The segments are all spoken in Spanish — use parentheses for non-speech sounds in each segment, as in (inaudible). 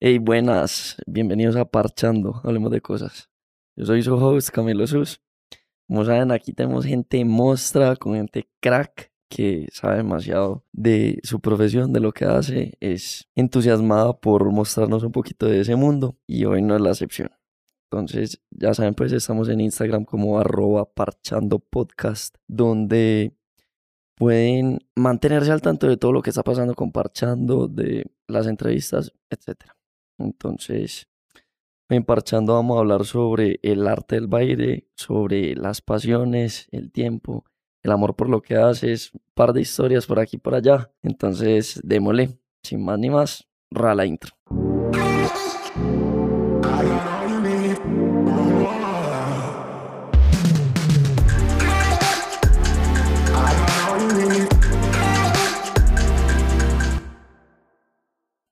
Hey, buenas, bienvenidos a Parchando, hablemos de cosas. Yo soy su host, Camilo Sus. Como saben, aquí tenemos gente mostra, con gente crack, que sabe demasiado de su profesión, de lo que hace, es entusiasmada por mostrarnos un poquito de ese mundo y hoy no es la excepción. Entonces, ya saben, pues estamos en Instagram como arroba parchando podcast, donde pueden mantenerse al tanto de todo lo que está pasando con Parchando, de las entrevistas, etc. Entonces, en Parchando vamos a hablar sobre el arte del baile, sobre las pasiones, el tiempo, el amor por lo que haces, un par de historias por aquí y por allá. Entonces, démosle, sin más ni más, la intro.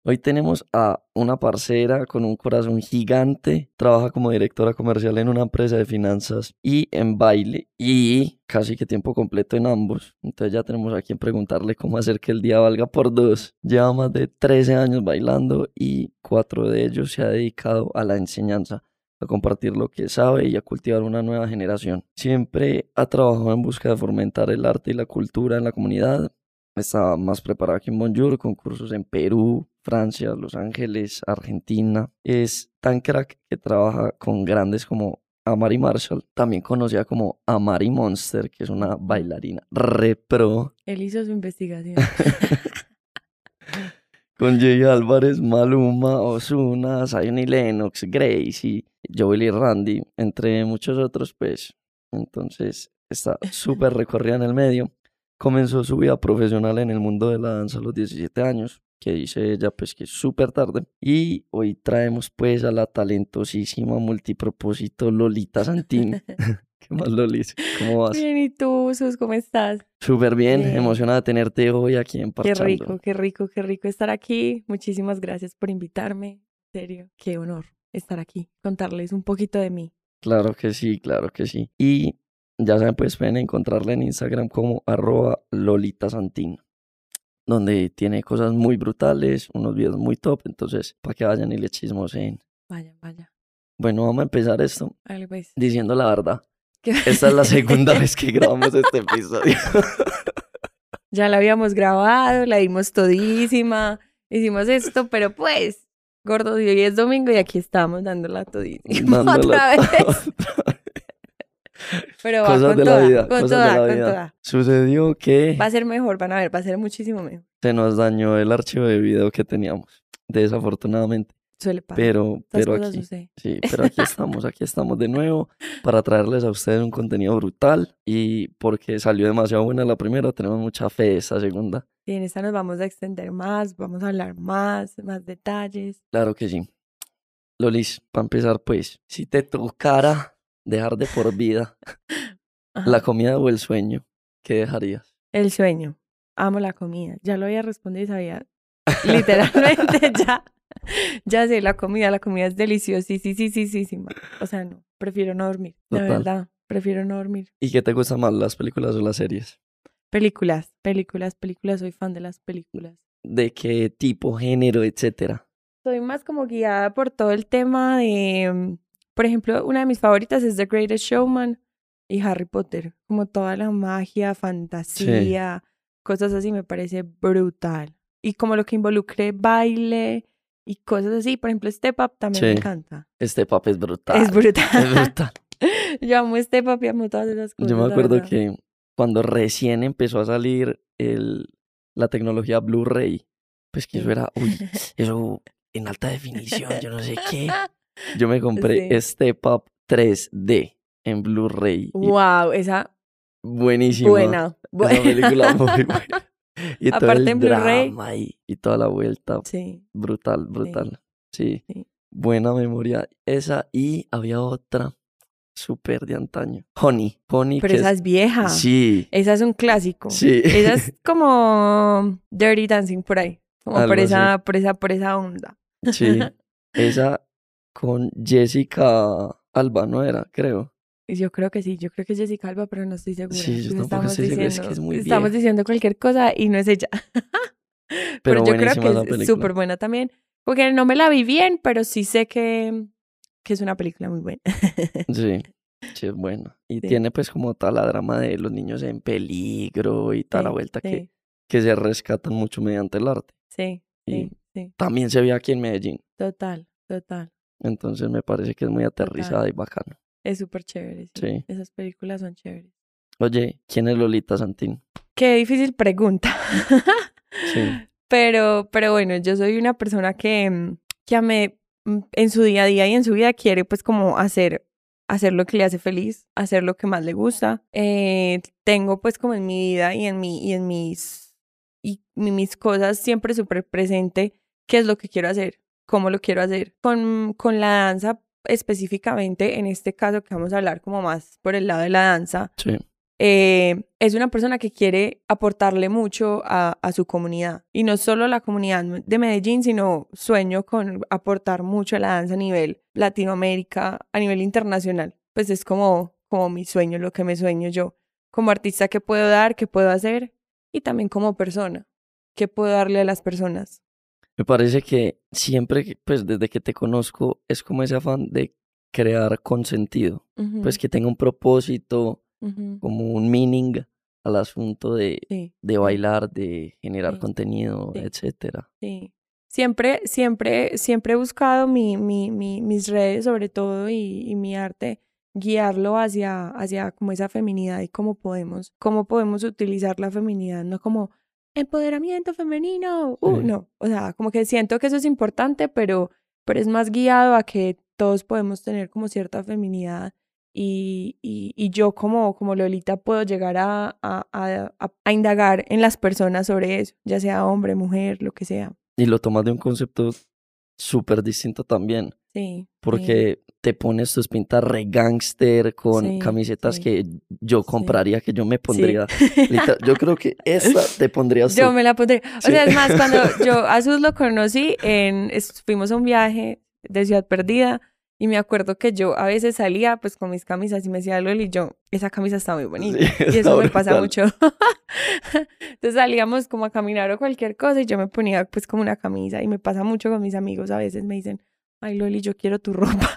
Hoy tenemos a una parcera con un corazón gigante, trabaja como directora comercial en una empresa de finanzas y en baile y casi que tiempo completo en ambos. Entonces ya tenemos a quien preguntarle cómo hacer que el día valga por dos. Lleva más de 13 años bailando y cuatro de ellos se ha dedicado a la enseñanza a compartir lo que sabe y a cultivar una nueva generación. Siempre ha trabajado en busca de fomentar el arte y la cultura en la comunidad. Está más preparado que en Bonjour, con cursos en Perú, Francia, Los Ángeles, Argentina. Es tan crack que trabaja con grandes como Amari Marshall, también conocida como Amari Monster, que es una bailarina repro. Él hizo su investigación. (laughs) con Jay Álvarez, Maluma, Ozuna, Zion Lennox, Gracie, Joel y Randy, entre muchos otros, pues. Entonces está súper recorrida en el medio. Comenzó su vida profesional en el mundo de la danza a los 17 años que dice ella pues que es súper tarde. Y hoy traemos pues a la talentosísima multipropósito Lolita Santín. (laughs) (laughs) ¿Qué más, Lolis? ¿Cómo vas? Bien, ¿y tú, Sus, cómo estás? Súper bien, emocionada de tenerte hoy aquí en Parchando. Qué rico, qué rico, qué rico estar aquí. Muchísimas gracias por invitarme. En serio, qué honor estar aquí, contarles un poquito de mí. Claro que sí, claro que sí. Y ya saben, pues pueden encontrarla en Instagram como arroba Lolita Santín donde tiene cosas muy brutales, unos videos muy top, entonces para que vayan y le chismosen. Vaya, vaya. Bueno, vamos a empezar esto pues. diciendo la verdad. (laughs) Esta es la segunda (laughs) vez que grabamos este episodio. (laughs) ya la habíamos grabado, la dimos todísima, hicimos esto, pero pues, gordo, hoy es domingo y aquí estamos dándola todísima. Dándola otra vez. Pero cosas de la vida. Con toda, de la vida. Toda. Sucedió que. Va a ser mejor, van a ver, va a ser muchísimo mejor. Se nos dañó el archivo de video que teníamos, desafortunadamente. Suele pasar. Pero, pero aquí, sí, pero aquí (laughs) estamos, aquí estamos de nuevo para traerles a ustedes un contenido brutal y porque salió demasiado buena la primera, tenemos mucha fe esta segunda. Y en esta nos vamos a extender más, vamos a hablar más, más detalles. Claro que sí. Lolis, para empezar, pues, si te tocara dejar de por vida la comida o el sueño, ¿qué dejarías? El sueño. Amo la comida. Ya lo había respondido y sabía literalmente (laughs) ya. Ya sé, la comida, la comida es deliciosísima. O sea, no, prefiero no dormir. De verdad, prefiero no dormir. ¿Y qué te gusta más, las películas o las series? Películas, películas, películas. Soy fan de las películas. ¿De qué tipo, género, etcétera? Soy más como guiada por todo el tema de mm, por ejemplo, una de mis favoritas es The Greatest Showman y Harry Potter. Como toda la magia, fantasía, cosas así me parece brutal. Y como lo que involucre baile y cosas así. Por ejemplo, Step Up también me encanta. Step Up es brutal. Es brutal. (laughs) Es brutal. (laughs) Yo amo Step Up y amo todas esas cosas. Yo me acuerdo que cuando recién empezó a salir el, la tecnología Blu-ray, pues que eso era, uy, (laughs) eso en alta definición, yo no sé qué. Yo me compré Step Up 3D en Blu-ray. Wow, esa. Buenísima. Buena. Esa película (laughs) muy buena. Y todo el en drama y, y, toda la vuelta. Sí. Brutal, brutal. Sí. Buena memoria. Esa y había otra súper de antaño. Honey. Honey. Pero esa es, vieja. Sí. Esa es un clásico. Sí. Esa es (laughs) como Dirty Dancing por ahí. Como por esa, por esa, por esa onda. Sí. (laughs) Esa con Jessica Alba, ¿no era? Creo. Yo creo que sí, yo creo que es Jessica Alba, pero no estoy segura. Sí, yo estamos estoy diciendo, es que es muy Estamos diciendo cualquier cosa y no es ella. (laughs) pero, yo creo que es súper buena también. Porque no me la vi bien, pero sí sé que, que es una película muy buena. Sí, sí es buena. Y (laughs) Sí. tiene pues como toda la drama de los niños en peligro y toda la Sí, vuelta que, que se rescatan mucho mediante el arte. sí, Y sí, sí. también se ve aquí en Medellín. Total, total. Entonces me parece que es muy aterrizada y bacano. Es súper chévere. Sí. Sí. Esas películas son chéveres. Oye, ¿quién es Lolita Santín? Qué difícil pregunta. Sí. (laughs) Pero, pero bueno, yo soy una persona que, mm, que a me, mm, en su día a día y en su vida quiere pues como hacer, hacer lo que le hace feliz, hacer lo que más le gusta. Eh, tengo pues como en mi vida y en, mi, y en mis, y mi- mis cosas siempre súper presente qué es lo que quiero hacer, cómo lo quiero hacer. Con, con la danza específicamente, en este caso que vamos a hablar como más por el lado de la danza, Sí. eh, es una persona que quiere aportarle mucho a, a su comunidad. Y no solo la comunidad de Medellín, sino sueño con aportar mucho a la danza a nivel Latinoamérica, a nivel internacional. Pues es como, como mi sueño, lo que me sueño yo. Como artista, ¿qué puedo dar? ¿Qué puedo hacer? Y también como persona, ¿qué puedo darle a las personas? Me parece que siempre, pues desde que te conozco, es como ese afán de crear con sentido. Pues que tenga un propósito, como un meaning al asunto de, sí, de bailar, de generar Sí, contenido, sí. etcétera. Sí. Siempre, siempre, siempre he buscado mi, mi, mi- mis redes, sobre todo, y, y mi arte, guiarlo hacia, hacia como esa feminidad y cómo podemos, cómo podemos utilizar la feminidad, no como empoderamiento femenino, uh, Sí. no, o sea, como que siento que eso es importante, pero, pero es más guiado a que todos podemos tener como cierta feminidad y, y, y yo como, como Lolita puedo llegar a, a, a, a- a indagar en las personas sobre eso, ya sea hombre, mujer, lo que sea. Y lo tomas de un concepto súper distinto también, Sí. sí, porque te pones tus pintas re gangster con Sí, camisetas sí. que yo compraría, que yo me pondría. literal- yo creo que (laughs) esta te pondrías tú. Yo me la pondré. O sea, es más, cuando (laughs) yo a Sus lo conocí, en, fuimos a un viaje de Ciudad Perdida y me acuerdo que yo a veces salía pues con mis camisas y me decía Loli, yo, esa camisa está muy bonita. Sí, (laughs) y eso me pasa brutal. mucho. (laughs) Entonces salíamos como a caminar o cualquier cosa y yo me ponía pues como una camisa y me pasa mucho con mis amigos. A veces me dicen, ay Loli, yo quiero tu (laughs) ropa.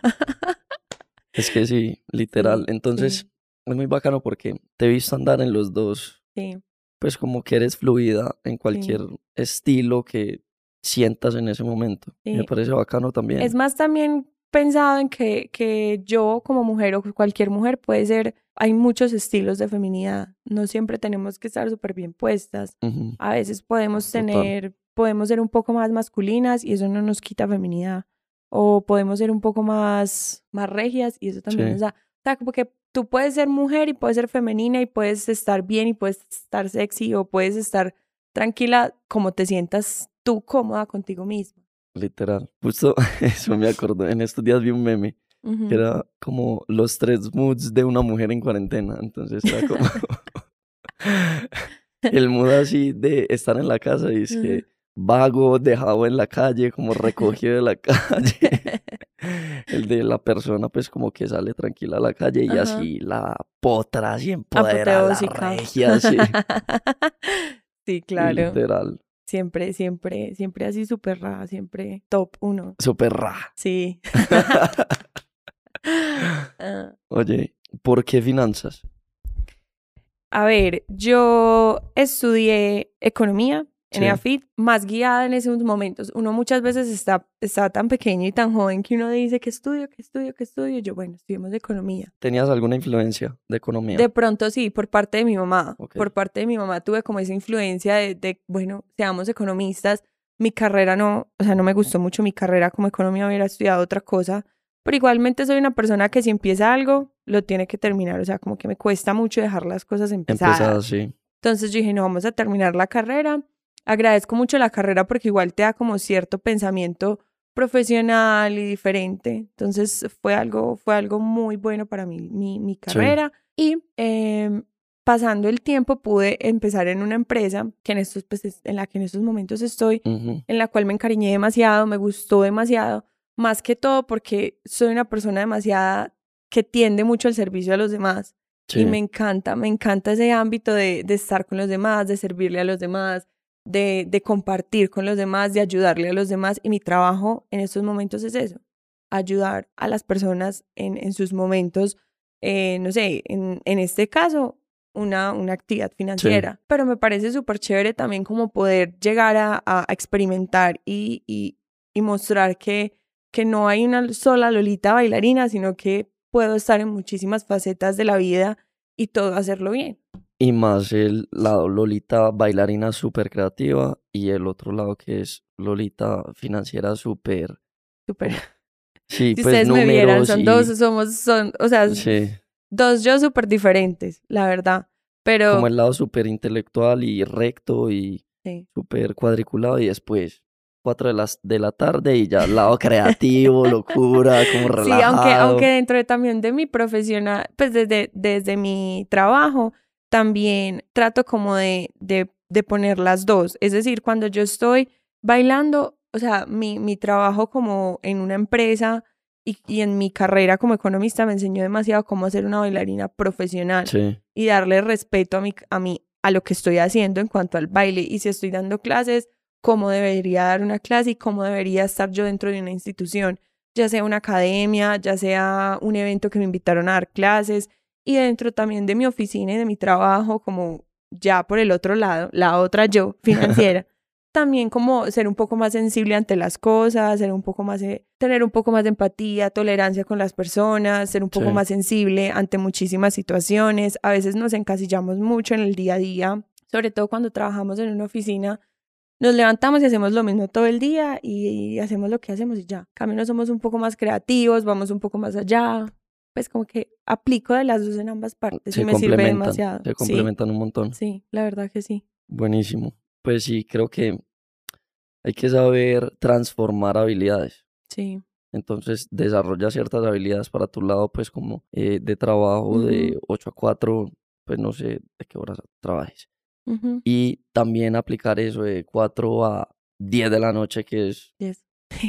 Es que sí, literal. Sí, Entonces, sí. es muy bacano porque te he visto andar en los dos, sí, pues como que eres fluida en cualquier estilo que sientas en ese momento. Me Sí. parece bacano también. Es más también pensado en que, que yo como mujer o cualquier mujer puede ser, hay muchos estilos de feminidad, no siempre tenemos que estar súper bien puestas, a veces podemos Total. tener, podemos ser un poco más masculinas y eso no nos quita feminidad, o podemos ser un poco más, más regias y eso también Sí. nos da, o sea, como que tú puedes ser mujer y puedes ser femenina y puedes estar bien y puedes estar sexy o puedes estar tranquila como te sientas tú cómoda contigo misma. Literal. Justo (laughs) eso me acordó. En estos días vi un meme que era como los tres moods de una mujer en cuarentena. Entonces era como (laughs) el mood así de estar en la casa y es que vago, dejado en la calle, como (laughs) recogido de la calle. El de la persona pues como que sale tranquila a la calle y Ajá. así la potra así empoderada, la regia, así. sí, claro. Literal. Siempre, siempre, siempre así súper rara, siempre top uno. Súper ra. Sí. (laughs) Ah, Oye, ¿por qué finanzas? A ver, yo estudié economía en Sí. EAFIT, más guiada en esos momentos. Uno muchas veces está, está tan pequeño y tan joven que uno dice, ¿qué estudio? ¿Qué estudio? ¿Qué estudio? Yo, bueno, estudiamos economía. ¿Tenías alguna influencia de economía? De pronto sí, por parte de mi mamá. Por parte de mi mamá tuve como esa influencia de, de, bueno, seamos economistas. Mi carrera no, o sea, no me gustó mucho mi carrera como economía, hubiera estudiado otra cosa. Pero igualmente soy una persona que si empieza algo, lo tiene que terminar. O sea, como que me cuesta mucho dejar las cosas empezadas. Empezada así. Entonces yo dije, no, vamos a terminar la carrera. Agradezco mucho la carrera porque igual te da como cierto pensamiento profesional y diferente. Entonces fue algo, fue algo muy bueno para mí, mi, mi carrera. Y em, pasando el tiempo pude empezar en una empresa que en, estos, pues, es- en la que en estos momentos estoy, en la cual me encariñé demasiado, me gustó demasiado, más que todo porque soy una persona demasiada que tiende mucho al servicio a los demás. Sí. Y me encanta, me encanta ese ámbito de, de estar con los demás, de servirle a los demás, de, de compartir con los demás, de ayudarle a los demás. Y mi trabajo en estos momentos es eso, ayudar a las personas en, en sus momentos, eh, no sé, en, en este caso, una, una actividad financiera. Pero me parece súper chévere también como poder llegar a, a experimentar y, y, y mostrar que, que no hay una sola Lolita bailarina, sino que puedo estar en muchísimas facetas de la vida y todo hacerlo bien. Y más el lado Lolita bailarina súper creativa y el otro lado que es Lolita financiera súper... Súper. (laughs) Sí, Si pues ustedes me vieran, son y- dos, somos, son, o sea, Sí, dos yo súper diferentes, la verdad. Pero como el lado súper intelectual y recto y sí, súper cuadriculado y después cuatro de las de la tarde y ya el lado creativo, locura, como (laughs) sí, relajado. aunque, aunque dentro de, también de mi profesional, pues desde, desde mi trabajo, también trato como de, de, de poner las dos. Es decir, cuando yo estoy bailando, o sea, mi, mi trabajo como en una empresa y, y en mi carrera como economista me enseñó demasiado cómo ser una bailarina profesional. Sí, y darle respeto a mi, a mi, a lo que estoy haciendo en cuanto al baile. Y si estoy dando clases, cómo debería dar una clase y cómo debería estar yo dentro de una institución, ya sea una academia, ya sea un evento que me invitaron a dar clases y dentro también de mi oficina y de mi trabajo, como ya por el otro lado, la otra yo (laughs) financiera. También como ser un poco más sensible ante las cosas, ser un poco más, eh, tener un poco más de empatía, tolerancia con las personas, ser un poco Sí. más sensible ante muchísimas situaciones. A veces nos encasillamos mucho en el día a día, sobre todo cuando trabajamos en una oficina. Nos levantamos y hacemos lo mismo todo el día y hacemos lo que hacemos y ya. No somos un poco más creativos, vamos un poco más allá. Pues como que aplico de las dos en ambas partes se y me sirve demasiado. se Sí, complementan un montón. sí, la verdad que sí. Buenísimo. Pues sí, creo que hay que saber transformar habilidades. Sí. Entonces desarrolla ciertas habilidades para tu lado, pues como eh, de trabajo de 8 a 4, pues no sé de qué horas trabajes. Y también aplicar eso de 4 a 10 de la noche, que es Yes.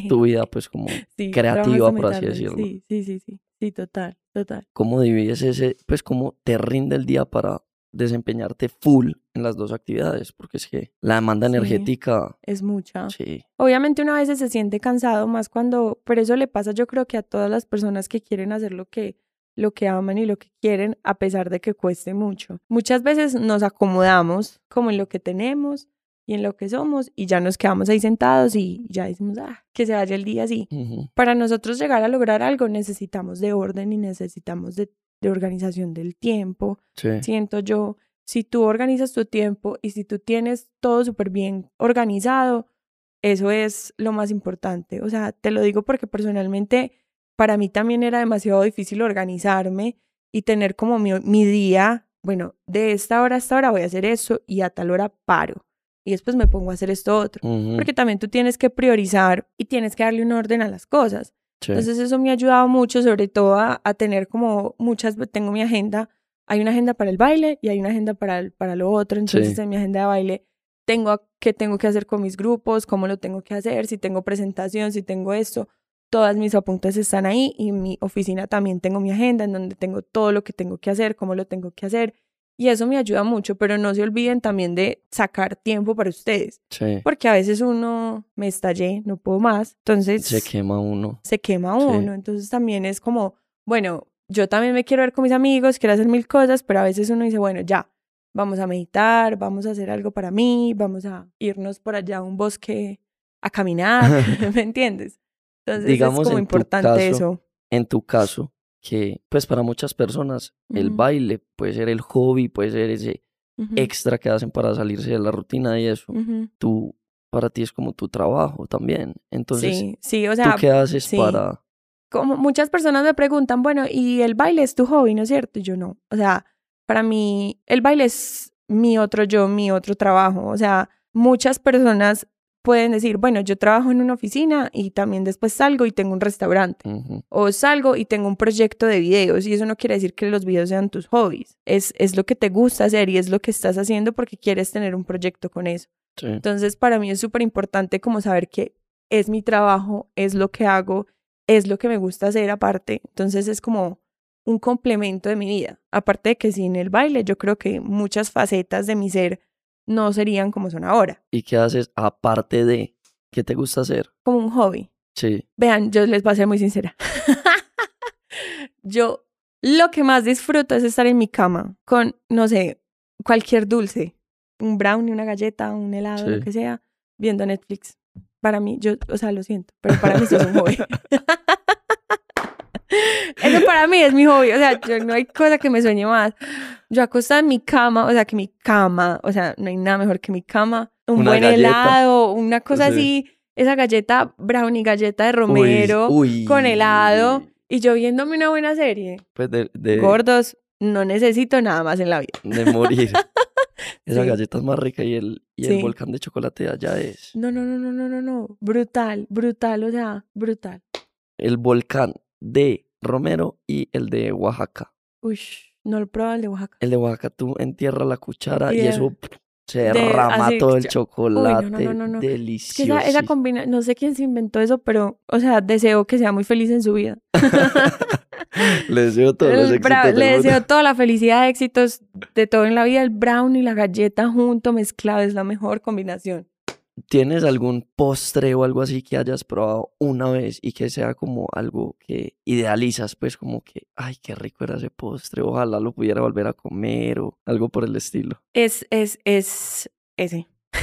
tu (laughs) vida, pues como Sí, creativa, por así decirlo. Sí, sí, sí, sí. Sí, total, total. cómo divides ese, pues cómo te rinde el día para desempeñarte full en las dos actividades, porque es que la demanda Sí. energética, Es mucha. sí, Obviamente uno a veces se siente cansado más cuando, pero eso le pasa yo creo que a todas las personas que quieren hacer lo que lo que aman y lo que quieren a pesar de que cueste mucho. Muchas veces nos acomodamos como en lo que tenemos y en lo que somos y ya nos quedamos ahí sentados y ya decimos, ah, que se vaya el día así. Para nosotros llegar a lograr algo necesitamos de orden y necesitamos de, de organización del tiempo, sí, siento yo, si tú organizas tu tiempo y si tú tienes todo súper bien organizado, eso es lo más importante. O sea, te lo digo porque personalmente para mí también era demasiado difícil organizarme y tener como mi, mi día, bueno, de esta hora a esta hora voy a hacer eso y a tal hora paro. Y después me pongo a hacer esto otro. ujú, Porque también tú tienes que priorizar y tienes que darle un orden a las cosas. sí, Entonces eso me ha ayudado mucho, sobre todo a, a tener como muchas, tengo mi agenda, hay una agenda para el baile y hay una agenda para, el- para lo otro. Entonces Sí. en mi agenda de baile tengo qué tengo que hacer con mis grupos, cómo lo tengo que hacer, si tengo presentación, si tengo esto. Todas mis apuntes están ahí y en mi oficina también tengo mi agenda en donde tengo todo lo que tengo que hacer, cómo lo tengo que hacer. Y eso me ayuda mucho, pero no se olviden también de sacar tiempo para ustedes, sí, porque a veces uno me estallé, no puedo más. Entonces se quema uno, se quema Sí. uno. Entonces también es como, bueno, yo también me quiero ver con mis amigos, quiero hacer mil cosas, pero a veces uno dice, bueno, ya, vamos a meditar, vamos a hacer algo para mí, vamos a irnos por allá a un bosque a caminar, (laughs) ¿me entiendes? Entonces Digamos, es como en tu importante caso, eso. en tu caso, que pues para muchas personas el baile puede ser el hobby, puede ser ese extra que hacen para salirse de la rutina y eso, tú, para ti es como tu trabajo también, entonces, sí, sí, o ¿tú qué haces sí. para...? como muchas personas me preguntan, bueno, ¿y el baile es tu hobby, no es cierto? Yo no. O sea, para mí el baile es mi otro yo, mi otro trabajo. O sea, muchas personas pueden decir, bueno, yo trabajo en una oficina y también después salgo y tengo un restaurante. O salgo y tengo un proyecto de videos y eso no quiere decir que los videos sean tus hobbies. Es, es lo que te gusta hacer y es lo que estás haciendo porque quieres tener un proyecto con eso. sí, Entonces, para mí es súper importante como saber que es mi trabajo, es lo que hago, es lo que me gusta hacer aparte. Entonces, es como un complemento de mi vida. Aparte de que sin el baile, yo creo que muchas facetas de mi ser no serían como son ahora. ¿Y qué haces aparte de qué te gusta hacer? Como un hobby. Sí, Vean, yo les voy a ser muy sincera. (laughs) yo lo que más disfruto es estar en mi cama con, no sé, cualquier dulce, un brownie, una galleta, un helado, lo que sea, viendo Netflix. Para mí, yo, o sea, lo siento, pero para mí eso es un hobby. (laughs) Eso para mí es mi hobby, o sea, yo, no hay cosa que me sueñe más. Yo acostada en mi cama, o sea, que mi cama, o sea, no hay nada mejor que mi cama, un Una buen galleta. helado, una cosa Sí. así, esa galleta brownie, galleta de romero, Uy, con helado, y yo viéndome una buena serie. Pues de, de, Gordos, no necesito nada más en la vida. de morir. (laughs) Esa Sí. galleta es más rica y el, y Sí. el volcán de chocolate allá es. No, no, no, no, no, no, no. Brutal, brutal, o sea, brutal. El volcán de Romero y el de Oaxaca. Uy, no lo probado el de Oaxaca. El de Oaxaca tú entierras la cuchara y eso se De- derrama todo el chocolate. no, no, no, no. Es que Delicioso. esa, esa combina, no sé quién se inventó eso, pero, o sea, deseo que sea muy feliz en su vida. (laughs) Le deseo (laughs) todos los El éxitos bra- del le deseo toda la felicidad, (laughs) éxitos de todo en la vida. El brown y la galleta junto, mezclado, es la mejor combinación. ¿Tienes algún postre o algo así que hayas probado una vez y que sea como algo que idealizas? Pues como que, ay, qué rico era ese postre, ojalá lo pudiera volver a comer o algo por el estilo. Es, es, es ese. (laughs)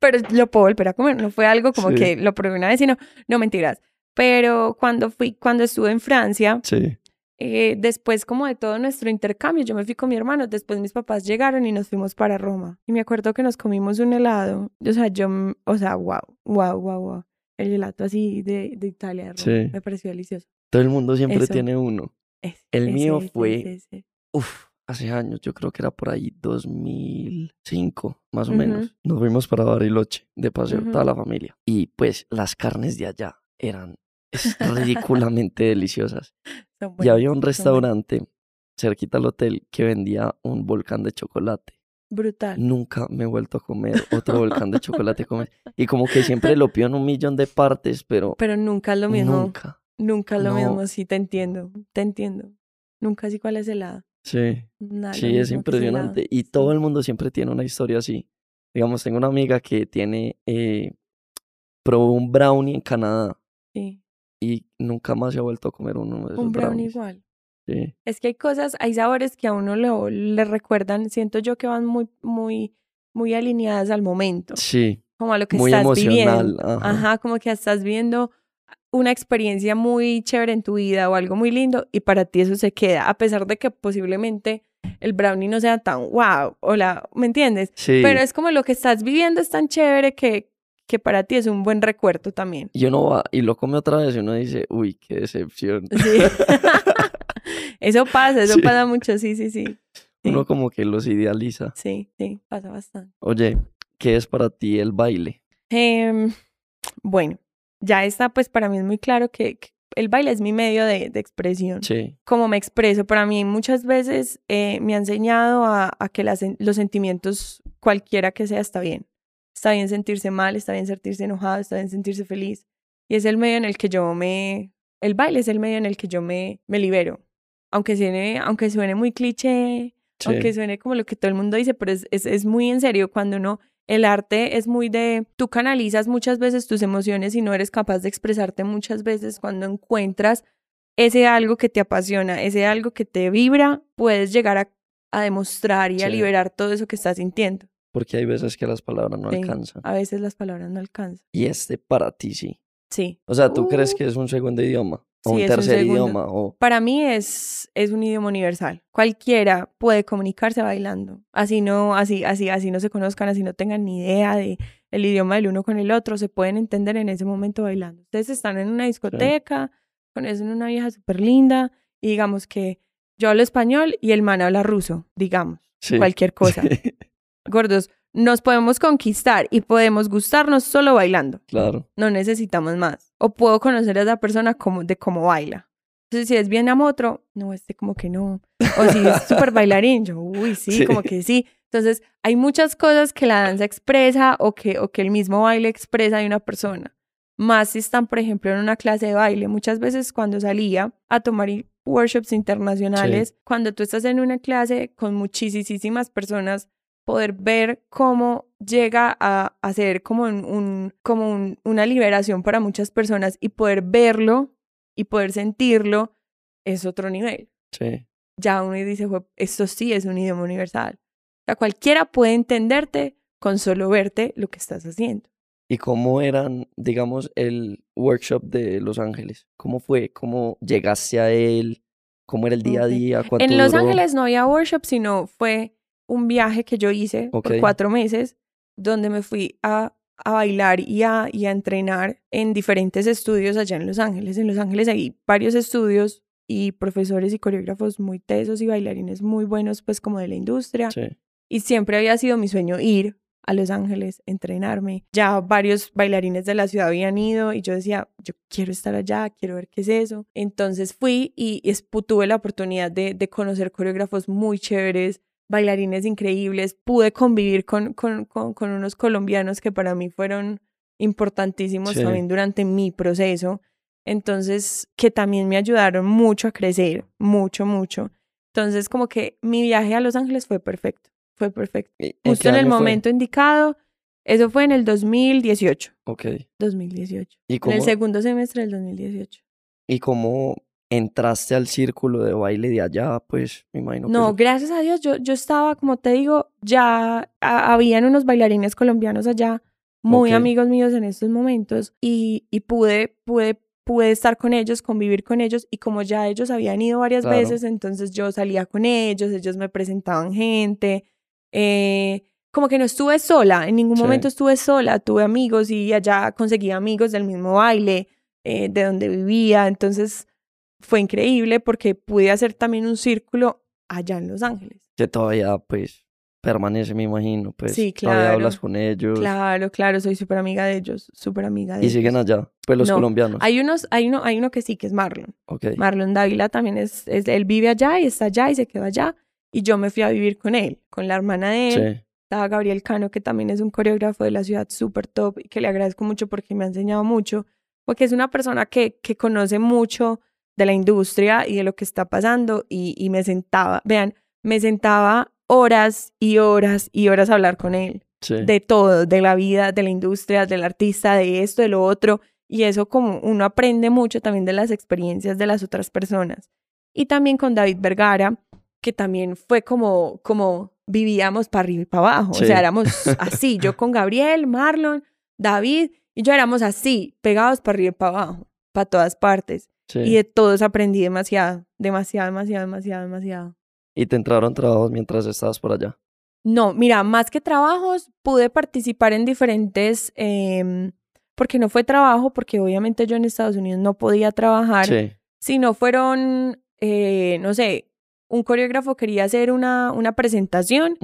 Pero lo puedo volver a comer. No fue algo como Sí. que lo probé una vez, sino, no mentiras. Pero cuando fui, cuando estuve en Francia, Sí. Eh, después como de todo nuestro intercambio, yo me fui con mi hermano, después mis papás llegaron y nos fuimos para Roma. Y me acuerdo que nos comimos un helado. O sea, yo, o sea, wow, wow, wow, wow. El helado así de, de Italia, de Roma. Sí. Me pareció delicioso. Todo el mundo siempre Eso. tiene uno. Ese, El mío ese, fue- ese, ese. Uf, hace años, yo creo que era por ahí 2005, más o menos. Nos fuimos para Bariloche de paseo, toda la familia. Y pues las carnes de allá eran (laughs) ridículamente deliciosas. Y había un restaurante cerquita al hotel que vendía un volcán de chocolate. Brutal. Nunca me he vuelto a comer otro volcán de (laughs) chocolate. Y como que siempre lo pido en un millón de partes, pero, Pero nunca es lo mismo. nunca. Nunca es lo No. mismo, sí, te entiendo, te entiendo. Nunca sé cuál es el helado. Sí, Nada, sí, es ese impresionante. Y todo el mundo siempre tiene una historia así. Digamos, tengo una amiga que tiene, eh, probó un brownie en Canadá Sí, y nunca más se ha vuelto a comer uno de esos un brownie brownies. igual. Sí, Es que hay cosas, hay sabores que a uno le, le recuerdan, siento yo que van muy, muy, muy alineadas al momento, sí, como a lo que muy estás emocional. viviendo. Ajá. Ajá, como que estás viendo una experiencia muy chévere en tu vida o algo muy lindo y para ti eso se queda, a pesar de que posiblemente el brownie no sea tan wow, o la, ¿me entiendes? Sí. Pero es como lo que estás viviendo es tan chévere que, que para ti es un buen recuerdo también. Y uno va y lo come otra vez y uno dice, uy, qué decepción. Sí. (laughs) eso pasa, eso Sí. pasa mucho, sí, sí, sí. Sí, Uno como que los idealiza. sí, sí, pasa bastante. Oye, ¿qué es para ti el baile? Em, bueno, ya está, pues para mí es muy claro que, que el baile es mi medio de, de expresión. Sí, Como me expreso, para mí muchas veces eh, me ha enseñado a, a que las los sentimientos, cualquiera que sea, está bien. Está bien sentirse mal, está bien sentirse enojado, está bien sentirse feliz. Y es el medio en el que yo me... El baile es el medio en el que yo me, me libero. Aunque suene, aunque suene muy cliché, sí. aunque suene como lo que todo el mundo dice, pero es, es, es muy en serio cuando uno, el arte es muy de, tú canalizas muchas veces tus emociones y no eres capaz de expresarte muchas veces cuando encuentras ese algo que te apasiona, ese algo que te vibra, puedes llegar a, a demostrar y a liberar todo eso que estás sintiendo. Porque hay veces que las palabras no Sí, alcanzan. A veces las palabras no alcanzan. Y este para ti sí. Sí. O sea, ¿tú crees Uh. que es un segundo idioma? ¿O Sí, un un tercer segundo. idioma? O... Para mí es, es un idioma universal. Cualquiera puede comunicarse bailando. Así no, así, así, así no se conozcan, así no tengan ni idea de el idioma del uno con el otro, se pueden entender en ese momento bailando. Ustedes están en una discoteca, conocen una vieja súper linda, y digamos que yo hablo español y el man habla ruso, digamos, Sí. cualquier cosa. (laughs) Sí, Gordos, nos podemos conquistar y podemos gustarnos solo bailando claro. no necesitamos más. O puedo conocer a esa persona como, de cómo baila. Entonces, si es bien amotro, no, este como que no. O si es (laughs) súper bailarín, yo, uy, sí, Sí. como que sí. Entonces, hay muchas cosas que la danza expresa o que, o que el mismo baile expresa de una persona. Más si están, por ejemplo, en una clase de baile. Muchas veces cuando salía a tomar workshops internacionales, cuando tú estás en una clase con muchísimas personas, poder ver cómo llega a, a ser como, un, como una liberación para muchas personas y poder verlo y poder sentirlo es otro nivel. Sí. Ya uno dice, esto sí es un idioma universal. O sea, cualquiera puede entenderte con solo verte lo que estás haciendo. ¿Y cómo eran, digamos, el workshop de Los Ángeles? ¿Cómo fue? ¿Cómo llegaste a él? ¿Cómo era el día a día? En Los Ángeles no había workshop, sino fue un viaje que yo hice por cuatro meses, donde me fui a, a bailar y a, y a entrenar en diferentes estudios allá en Los Ángeles. En Los Ángeles hay varios estudios y profesores y coreógrafos muy tesos y bailarines muy buenos, pues como de la industria. Y siempre había sido mi sueño ir a Los Ángeles, entrenarme. Ya varios bailarines de la ciudad habían ido y yo decía, yo quiero estar allá, quiero ver qué es eso. Entonces fui y, y tuve la oportunidad de, de conocer coreógrafos muy chéveres, bailarines increíbles, pude convivir con, con, con, unos colombianos que para mí fueron importantísimos también durante mi proceso. Entonces, que también me ayudaron mucho a crecer, mucho, mucho. Entonces, como que mi viaje a Los Ángeles fue perfecto, fue perfecto. Justo en el momento indicado. Eso fue en el 2018. Ok. 2018. ¿Y En el segundo semestre del 2018. ¿Y cómo entraste al círculo de baile de allá, pues me imagino. No, gracias a Dios, yo, yo estaba, como te digo, ya habían unos bailarines colombianos allá, muy amigos míos en estos momentos, y, y pude, pude, pude estar con ellos, convivir con ellos, y como ya ellos habían ido varias veces, entonces yo salía con ellos, ellos me presentaban gente, eh, como que no estuve sola, en ningún momento estuve sola, tuve amigos y allá conseguí amigos del mismo baile, eh, de donde vivía, entonces fue increíble porque pude hacer también un círculo allá en Los Ángeles. Que todavía, pues, permanece, me imagino. Pues, sí, claro. Todavía hablas con ellos. Claro, claro, soy súper amiga de ellos, súper amiga de ellos. ¿Y siguen allá? Pues los colombianos. Hay, unos, hay, uno, hay uno que sí, que es Marlon. Okay. Marlon Dávila también es, es, él vive allá y está allá y se quedó allá. Y yo me fui a vivir con él, con la hermana de él. Sí. Estaba Gabriel Cano, que también es un coreógrafo de la ciudad súper top y que le agradezco mucho porque me ha enseñado mucho, porque es una persona que, que conoce mucho de la industria y de lo que está pasando y, y me sentaba, vean, me sentaba horas y horas y horas a hablar con él. De todo, de la vida, de la industria, del artista, de esto, de lo otro. Y eso como uno aprende mucho también de las experiencias de las otras personas. Y también con David Vergara, que también fue como, como vivíamos para arriba y para abajo. O sea, éramos (laughs) así. Yo con Gabriel, Marlon, David, y yo éramos así, pegados para arriba y para abajo, para todas partes. Y de todos aprendí demasiado, demasiado, demasiado, demasiado, demasiado. ¿Y te entraron trabajos mientras estabas por allá? No, mira, más que trabajos, pude participar en diferentes, eh, porque no fue trabajo, porque obviamente yo en Estados Unidos no podía trabajar, sí. sino fueron, eh, no sé, un coreógrafo quería hacer una, una presentación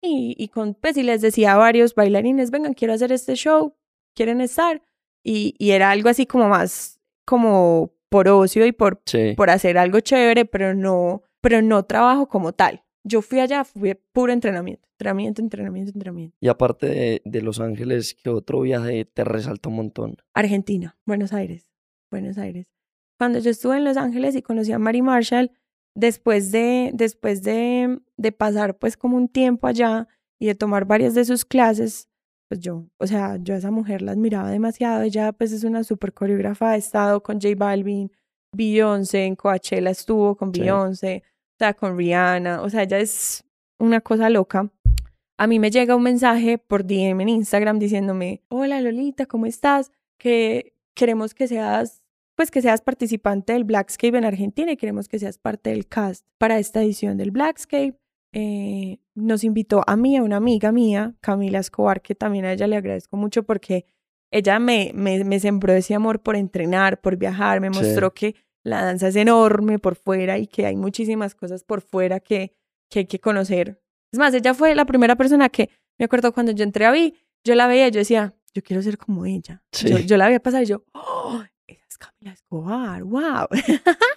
y, y, con, pues, y les decía a varios bailarines, vengan, quiero hacer este show, quieren estar, y, y era algo así como más, como por ocio y por, por hacer algo chévere, pero no, pero no trabajo como tal. Yo fui allá, fui puro entrenamiento, entrenamiento, entrenamiento, entrenamiento. Y aparte de, de Los Ángeles, ¿qué otro viaje te resaltó un montón? Argentina, Buenos Aires, Buenos Aires. Cuando yo estuve en Los Ángeles y conocí a Mary Marshall, después de, después de, de pasar pues como un tiempo allá y de tomar varias de sus clases, pues yo, o sea, yo a esa mujer la admiraba demasiado. Ella pues es una super coreógrafa, ha estado con J Balvin, Beyoncé, en Coachella estuvo con Beyoncé, o sea, con Rihanna, o sea, ella es una cosa loca. A mí me llega un mensaje por DM en Instagram diciéndome, hola Lolita, ¿cómo estás? Que queremos que seas, pues que seas participante del Blackscape en Argentina y queremos que seas parte del cast para esta edición del Blackscape. Eh, nos invitó a mí, a una amiga mía, Camila Escobar, que también a ella le agradezco mucho porque ella me, me, me sembró ese amor por entrenar, por viajar, me mostró que la danza es enorme por fuera y que hay muchísimas cosas por fuera que, que hay que conocer. Es más, ella fue la primera persona que, me acuerdo cuando yo entré a Vi, yo la veía, yo decía, yo quiero ser como ella. Yo, yo, la veía pasar y yo, oh, Camila Escobar, wow.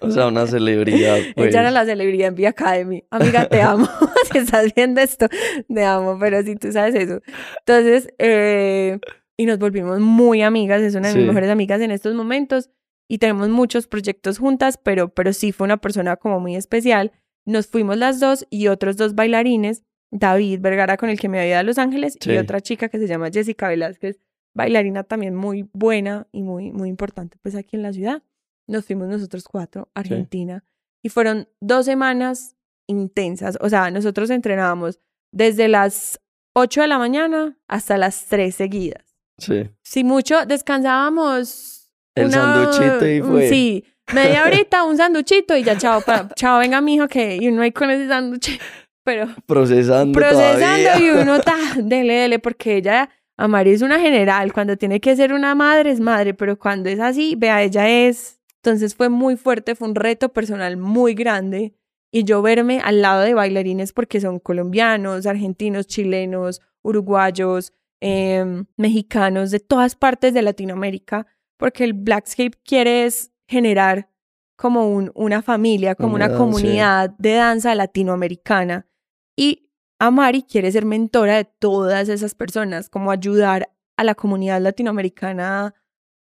O sea, una celebridad. Pues. (laughs) Ella era la celebridad en Via Academy. Amiga, te amo. (laughs) si estás viendo esto, te amo, pero si tú sabes eso. Entonces, eh, y nos volvimos muy amigas, es una de mis mejores amigas en estos momentos y tenemos muchos proyectos juntas, pero, pero sí fue una persona como muy especial. Nos fuimos las dos y otros dos bailarines David Vergara con el que me había ido a Los Ángeles Sí. y otra chica que se llama Jessica Velázquez, bailarina también muy buena y muy, muy importante pues aquí en la ciudad. Nos fuimos nosotros cuatro, a Argentina, y fueron dos semanas intensas. O sea, nosotros entrenábamos desde las 8 de la mañana hasta las 3 seguidas. Sí. Si mucho, descansábamos. El sanduchito y fue. Sí, media horita, un sanduchito y ya, chao, pa- chao, venga, mijo, que y uno ahí con ese sanduche. Pero Procesando, procesando todavía. y uno (laughs) ta, dele, dele, porque ella, Amari es una general, cuando tiene que ser una madre es madre, pero cuando es así, vea, ella es. Entonces fue muy fuerte, fue un reto personal muy grande. Y yo verme al lado de bailarines porque son colombianos, argentinos, chilenos, uruguayos, em, mexicanos, de todas partes de Latinoamérica, porque el Blackscape quiere es generar como un, una familia, como una comunidad de danza latinoamericana. Y Amari quiere ser mentora de todas esas personas, como ayudar a la comunidad latinoamericana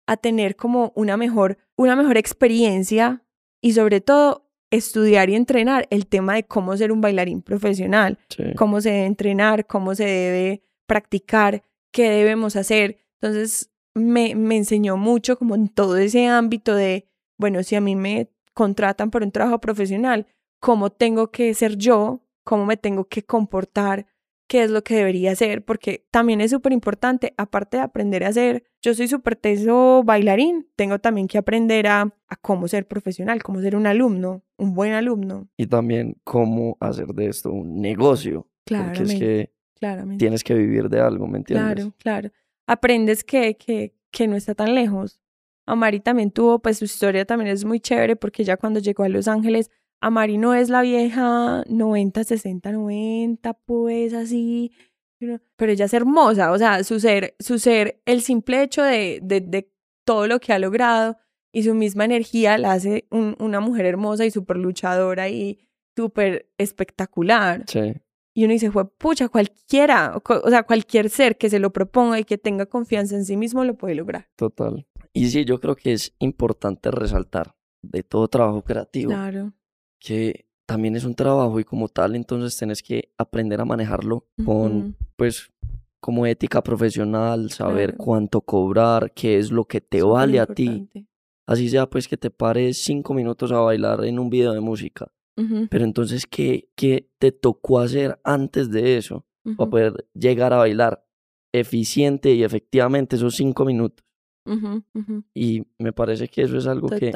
a, tener como una mejor, una mejor experiencia y sobre todo estudiar y entrenar el tema de cómo ser un bailarín profesional, Sí. cómo se debe entrenar, cómo se debe practicar, qué debemos hacer. Entonces me, me enseñó mucho como en todo ese ámbito de, bueno, si a mí me contratan por un trabajo profesional, cómo tengo que ser yo, cómo me tengo que comportar, qué es lo que debería hacer, porque también es súper importante, aparte de aprender a hacer, yo soy súper teso bailarín, tengo también que aprender a, a cómo ser profesional, cómo ser un alumno, un buen alumno. Y también cómo hacer de esto un negocio. Porque es que claramente. tienes que vivir de algo, ¿me entiendes? Claro, claro. Aprendes que, que, que no está tan lejos. Amari también tuvo, pues su historia también es muy chévere porque ya cuando llegó a Los Ángeles, Amari no es la vieja 90, 60, 90, pues así, pero ella es hermosa, o sea, su ser, su ser, el simple hecho de, de, de todo lo que ha logrado y su misma energía la hace un- una mujer hermosa y súper luchadora y súper espectacular. Sí. Y uno dice, pucha, cualquiera, o sea, cualquier ser que se lo proponga y que tenga confianza en sí mismo lo puede lograr. Total. Y sí, yo creo que es importante resaltar de todo trabajo creativo Claro. Que también es un trabajo y como tal, entonces tienes que aprender a manejarlo con, pues, como ética profesional, saber Claro. cuánto cobrar, qué es lo que te vale a ti. Así sea, pues, que te pares cinco minutos a bailar en un video de música. Pero entonces, ¿qué, qué te tocó hacer antes de eso para poder llegar a bailar eficiente y efectivamente esos cinco minutos? Y me parece que eso es algo que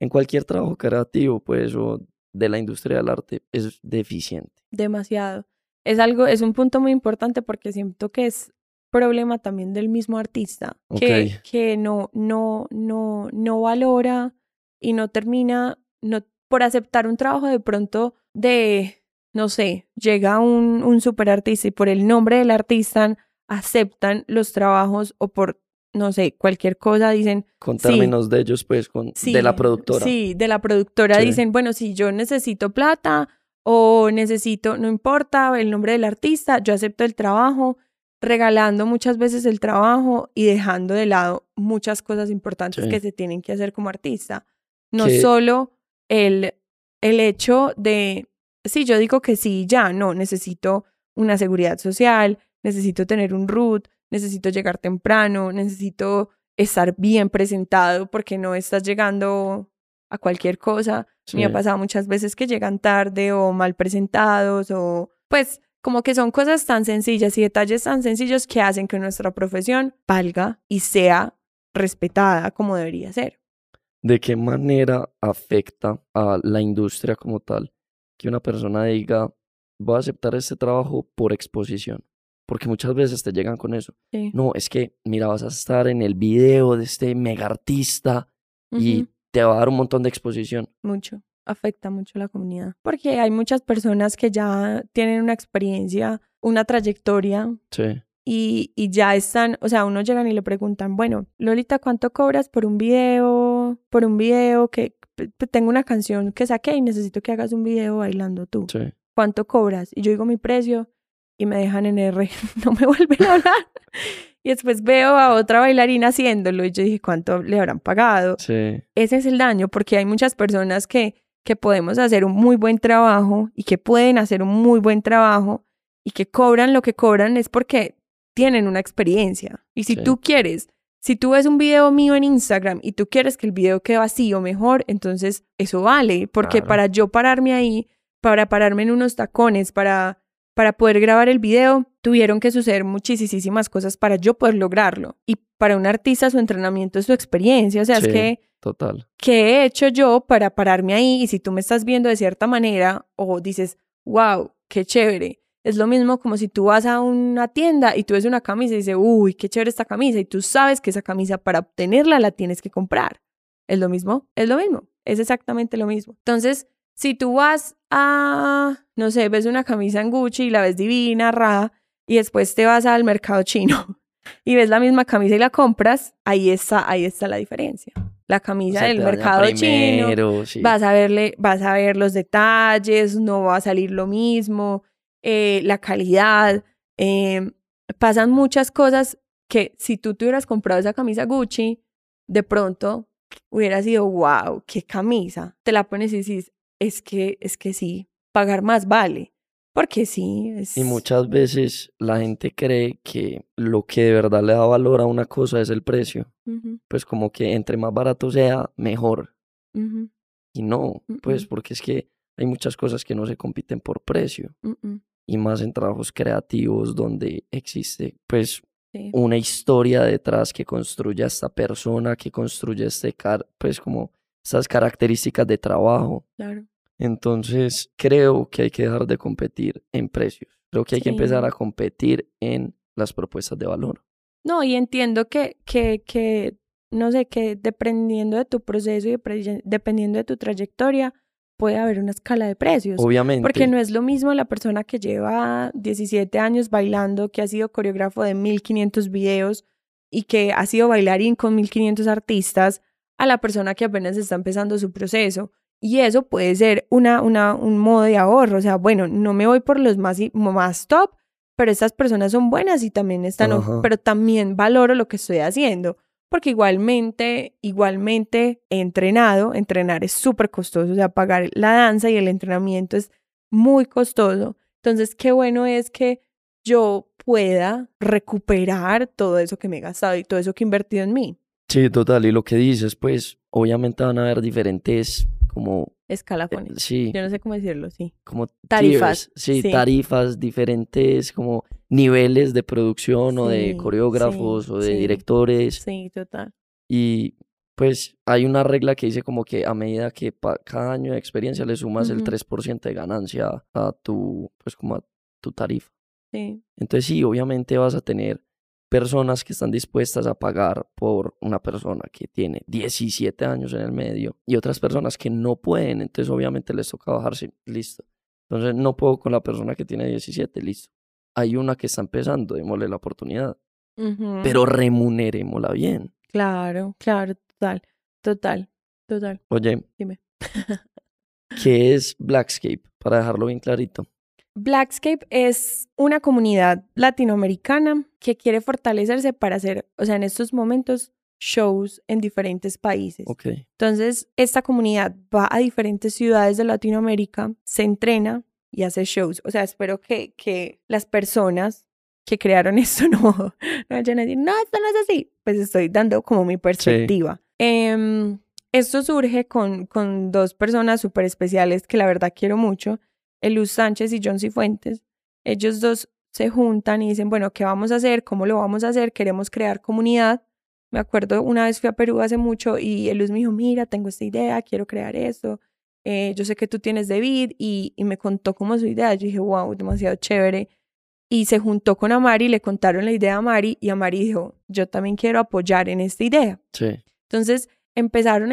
en cualquier trabajo creativo, pues, o de la industria del arte, es deficiente. Demasiado. Es algo, es un punto muy importante porque siento que es problema también del mismo artista, que, que no, no, no, no valora y no termina, no, por aceptar un trabajo de pronto de, no sé, llega un, un super artista y por el nombre del artista aceptan los trabajos o por, no sé, cualquier cosa dicen, Con Sí. términos de ellos, pues, con, de la productora. Sí, de la productora Sí. dicen, bueno, si yo necesito plata o necesito, no importa el nombre del artista, yo acepto el trabajo, regalando muchas veces el trabajo y dejando de lado muchas cosas importantes que se tienen que hacer como artista. No Que- solo el, el hecho de, sí, yo digo que sí, ya, no, necesito una seguridad social, necesito tener un root, necesito llegar temprano, necesito estar bien presentado porque no estás llegando a cualquier cosa. Me ha pasado muchas veces que llegan tarde o mal presentados o pues como que son cosas tan sencillas y detalles tan sencillos que hacen que nuestra profesión valga y sea respetada como debería ser. ¿De qué manera afecta a la industria como tal que una persona diga, voy a aceptar este trabajo por exposición? Porque muchas veces te llegan con eso. Sí. No, es que, mira, vas a estar en el video de este mega artista y te va a dar un montón de exposición. mucho, afecta mucho a la comunidad. Porque hay muchas personas que ya tienen una experiencia, una trayectoria Sí, y, y ya están, o sea, uno llegan y le preguntan, bueno, Lolita, ¿cuánto cobras por un video? Por un video que tengo una canción que saqué y necesito que hagas un video bailando tú. sí. ¿Cuánto cobras? Y yo digo mi precio y me dejan en R, (laughs) no me vuelven a hablar. Y después veo a otra bailarina haciéndolo y yo dije, ¿cuánto le habrán pagado? Sí, ese es el daño, porque hay muchas personas que, que podemos hacer un muy buen trabajo y que pueden hacer un muy buen trabajo y que cobran lo que cobran es porque tienen una experiencia. Y si Sí. tú quieres, si tú ves un video mío en Instagram y tú quieres que el video quede vacío mejor, entonces eso vale, porque Claro. para yo pararme ahí, para pararme en unos tacones, para, para poder grabar el video, tuvieron que suceder muchísimas cosas para yo poder lograrlo. Y para un artista su entrenamiento es su experiencia, o sea, Sí. es que Total. ¿qué he hecho yo para pararme ahí? Y si tú me estás viendo de cierta manera o dices, wow, qué chévere. Es lo mismo como si tú vas a una tienda y tú ves una camisa y dices, uy, qué chévere esta camisa. Y tú sabes que esa camisa para obtenerla la tienes que comprar. ¿Es lo mismo? Es lo mismo. Es exactamente lo mismo. Entonces, si tú vas a, no sé, ves una camisa en Gucci y la ves divina, ra, y después te vas al mercado chino (laughs) y ves la misma camisa y la compras, ahí está, ahí está la diferencia. La O camisa sea, del mercado chino, sí. vas a verle, vas a ver los detalles, no va a salir lo mismo, eh, la calidad, eh, pasan muchas cosas que si tú te hubieras comprado esa camisa Gucci, de pronto hubiera sido, wow, qué camisa. Te la pones y dices, es que, es que sí, pagar más vale. Porque sí, es... Y muchas veces la gente cree que lo que de verdad le da valor a una cosa es el precio. Pues como que entre más barato sea, mejor. Y no, pues porque es que hay muchas cosas que no se compiten por precio. Y más en trabajos creativos donde existe pues sí. una historia detrás que construye a esta persona, que construye este car pues como esas características de trabajo. Claro. Entonces, creo que hay que dejar de competir en precios. Creo que hay que empezar a competir en las propuestas de valor. No, y entiendo que, que, que, no sé, que dependiendo de tu proceso y dependiendo de tu trayectoria, puede haber una escala de precios. Obviamente. Porque no es lo mismo la persona que lleva 17 años bailando, que ha sido coreógrafo de 1500 videos y que ha sido bailarín con 1500 artistas, a la persona que apenas está empezando su proceso. Y eso puede ser una, una, un modo de ahorro. O sea, bueno, no me voy por los más, y- más top, pero estas personas son buenas y también están, Ajá. pero también valoro lo que estoy haciendo. Porque igualmente, igualmente he entrenado, entrenar es súper costoso, o sea, pagar la danza y el entrenamiento es muy costoso. Entonces, qué bueno es que yo pueda recuperar todo eso que me he gastado y todo eso que he invertido en mí. Sí, total. Y lo que dices, pues, obviamente van a haber diferentes, como, eh, Escalafones. sí, Yo no sé cómo decirlo, sí. como Tarifas, tiers, sí, sí. tarifas diferentes, como niveles de producción o de coreógrafos o de directores. Sí, total. Y pues hay una regla que dice como que a medida que cada año de experiencia le sumas el Ujú. 3% de ganancia a tu, pues como a tu tarifa. Sí, Entonces sí, obviamente vas a tener personas que están dispuestas a pagar por una persona que tiene 17 años en el medio y otras personas que no pueden, entonces obviamente les toca bajarse, listo. Entonces no puedo con la persona que tiene 17, listo. Hay una que está empezando, démosle la oportunidad, pero remunerémosla bien. Claro, claro, total, total, total. Oye, Dime. (laughs) ¿qué es Blackscape? Para dejarlo bien clarito. Blackscape es una comunidad latinoamericana que quiere fortalecerse para hacer, o sea, en estos momentos, shows en diferentes países. Ok, Entonces, esta comunidad va a diferentes ciudades de Latinoamérica, se entrena y hace shows. O sea, espero que, que las personas que crearon (laughs) esto no, no vayan a decir, no, esto no es así. Pues estoy dando como mi perspectiva. Em, esto surge con, con dos personas súper especiales que la verdad quiero mucho, Eluz Sánchez y John Cifuentes. Ellos dos se juntan y dicen, bueno, ¿qué vamos a hacer? ¿Cómo lo vamos a hacer? Queremos crear comunidad. Me acuerdo una vez fui a Perú hace mucho y Eluz me dijo, mira, tengo esta idea, quiero crear esto. Eh, yo sé que tú tienes David y, y me contó como su idea. Yo dije, wow, demasiado chévere. Y se juntó con Amari, le contaron la idea a Amari y Amari dijo, yo también quiero apoyar en esta idea. sí, Entonces empezaron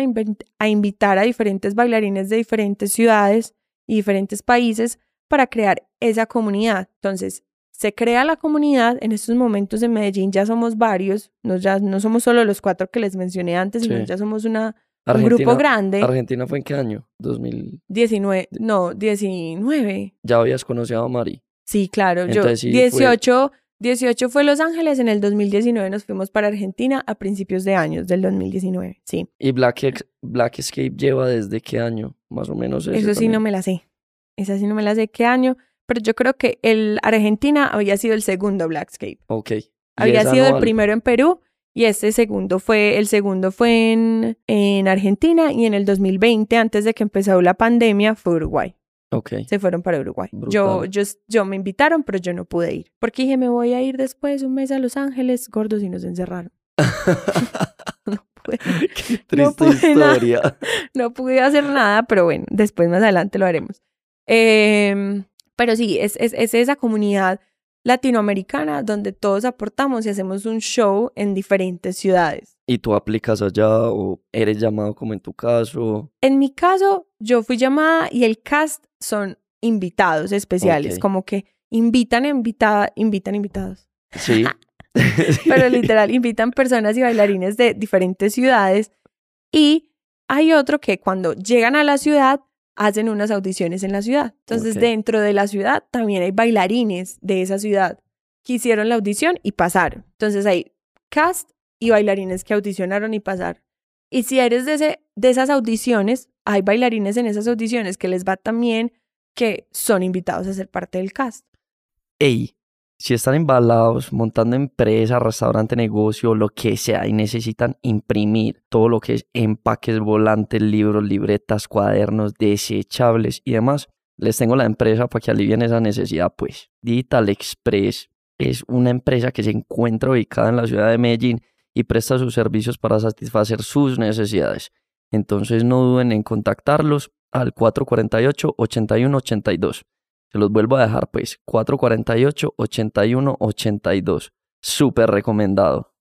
a invitar a diferentes bailarines de diferentes ciudades y diferentes países para crear esa comunidad. Entonces, se crea la comunidad. En estos momentos en Medellín ya somos varios, no, ya no somos solo los cuatro que les mencioné antes, sino ya somos una, un grupo grande. Argentina fue en qué año? 2000. 19, no, 19. Ya habías conocido a Mari. Sí, claro. Yo, sí fue- 18, 18 fue Los Ángeles, en el 2019 nos fuimos para Argentina a principios de años del 2019. Sí, ¿Y Black, Ex- Black Escape lleva desde qué año? Más o menos eso sí no me la sé. Esa sí no me la sé qué año, pero yo creo que el Argentina había sido el segundo Blackscape. Ok. ¿Y Había sido el primero en Perú y este segundo fue, el segundo fue en, en Argentina y en el 2020, antes de que empezó la pandemia, fue Uruguay. Ok. Se fueron para Uruguay. Yo, yo, yo me invitaron, pero yo no pude ir. Porque dije, me voy a ir después un mes a Los Ángeles, gordos, y nos encerraron. (laughs) (laughs) No pude, Qué No triste pude nada. historia. (laughs) no pude hacer nada, pero bueno, después más adelante lo haremos. Em, pero sí, es, es, es esa comunidad latinoamericana donde todos aportamos y hacemos un show en diferentes ciudades. ¿Y tú aplicas allá o eres llamado como en tu caso? En mi caso, yo fui llamada y el cast son invitados especiales, como que invitan invitada, invitan invitados. Sí. (laughs) Pero literal, invitan personas y bailarines de diferentes ciudades. Y hay otro que cuando llegan a la ciudad, hacen unas audiciones en la ciudad. Entonces, dentro de la ciudad también hay bailarines de esa ciudad que hicieron la audición y pasaron. Entonces, hay cast y bailarines que audicionaron y pasaron. Y si eres de, ese, de esas audiciones, hay bailarines en esas audiciones que les va también que son invitados a ser parte del cast. Ey, si están embalados, montando empresa, restaurante, negocio, lo que sea, y necesitan imprimir todo lo que es empaques, volantes, libros, libretas, cuadernos, desechables y demás, les tengo la empresa para que alivien esa necesidad, pues. Digital Express es una empresa que se encuentra ubicada en la ciudad de Medellín y presta sus servicios para satisfacer sus necesidades. Entonces no duden en contactarlos al 448-8182. Se los vuelvo a dejar, pues, 448-8182. Súper recomendado.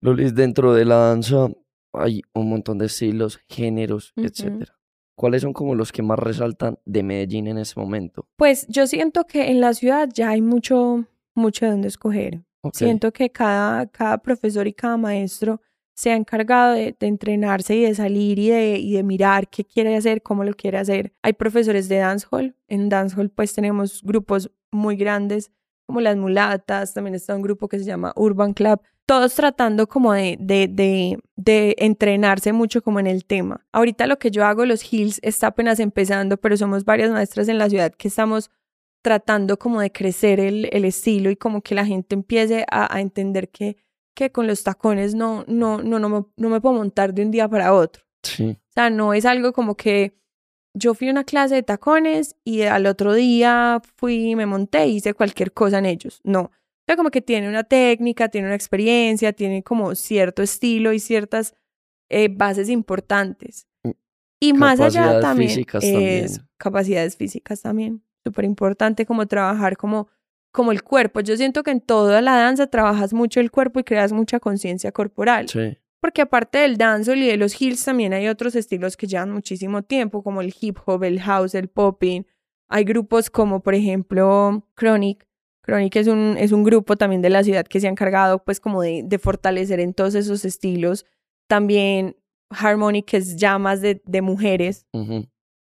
Lulis, dentro de la danza hay un montón de estilos, géneros, Ujú. etcétera. ¿Cuáles son como los que más resaltan de Medellín en ese momento? Pues yo siento que en la ciudad ya hay mucho, mucho de dónde escoger. Siento que cada, cada profesor y cada maestro se ha encargado de, de entrenarse y de salir y de, y de mirar qué quiere hacer, cómo lo quiere hacer. Hay profesores de dancehall. En dancehall pues tenemos grupos muy grandes como las mulatas, también está un grupo que se llama Urban Club, todos tratando como de, de, de, de entrenarse mucho como en el tema. Ahorita lo que yo hago, los Hills, está apenas empezando, pero somos varias maestras en la ciudad que estamos tratando como de crecer el, el estilo y como que la gente empiece a, a entender que, que con los tacones no, no, no, no, me, no me puedo montar de un día para otro. sí, O sea, no es algo como que yo fui a una clase de tacones y al otro día fui, me monté y hice cualquier cosa en ellos. No. Sea, como que tiene una técnica, tiene una experiencia, tiene como cierto estilo y ciertas eh, bases importantes. Mm, Y más allá capacidades también, físicas también. es capacidades físicas también. Súper importante como trabajar como, como el cuerpo. Yo siento que en toda la danza trabajas mucho el cuerpo y creas mucha conciencia corporal. sí. Porque aparte del dancehall y de los heels también hay otros estilos que llevan muchísimo tiempo, como el hip hop, el house, el popping. Hay grupos como, por ejemplo, Chronic. Chronic es un, es un grupo también de la ciudad que se ha encargado, pues, como de, de fortalecer en todos esos estilos. También Harmonic, que es ya más de, de mujeres. ujú.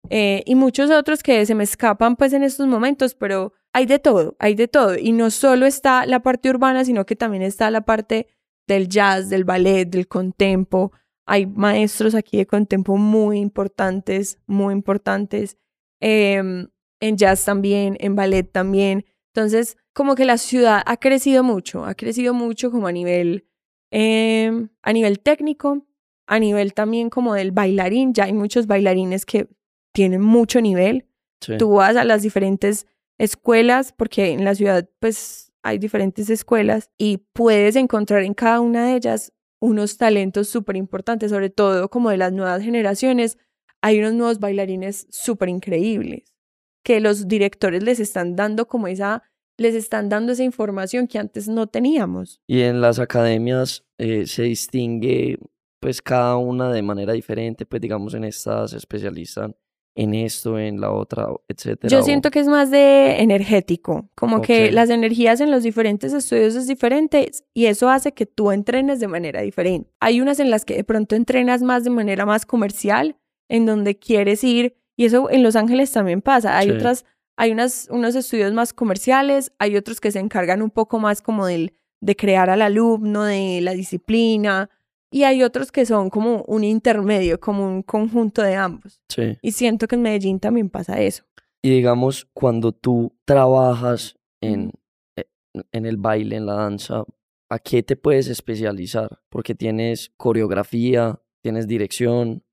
Eh, y muchos otros que se me escapan pues en estos momentos, pero hay de todo, hay de todo. Y no solo está la parte urbana, sino que también está la parte del jazz, del ballet, del contempo. Hay maestros aquí de contempo muy importantes, muy importantes. Em, en jazz también, en ballet también. Entonces, como que la ciudad ha crecido mucho, ha crecido mucho como a nivel, em, a nivel técnico, a nivel también como del bailarín. Ya hay muchos bailarines que tienen mucho nivel. sí. Tú vas a las diferentes escuelas, porque en la ciudad pues hay diferentes escuelas y puedes encontrar en cada una de ellas unos talentos súper importantes, sobre todo como de las nuevas generaciones. Hay unos nuevos bailarines súper increíbles que los directores les están dando como esa, les están dando esa información que antes no teníamos. Y en las academias eh, se distingue, pues, cada una de manera diferente, pues, digamos, en estas se especializan en esto, en la otra, etcétera? Yo siento que es más de energético, como que las energías en los diferentes estudios es diferentes y eso hace que tú entrenes de manera diferente. Hay unas en las que de pronto entrenas más de manera más comercial, en donde quieres ir, y eso en Los Ángeles también pasa. Hay Sí. otras, hay unas, unos estudios más comerciales, hay otros que se encargan un poco más como del, de crear al alumno, de la disciplina, y hay otros que son como un intermedio, como un conjunto de ambos. Sí. Y siento que en Medellín también pasa eso. Y digamos, cuando tú trabajas en, eh, en el baile, en la danza, ¿a qué te puedes especializar? Porque tienes coreografía, tienes dirección,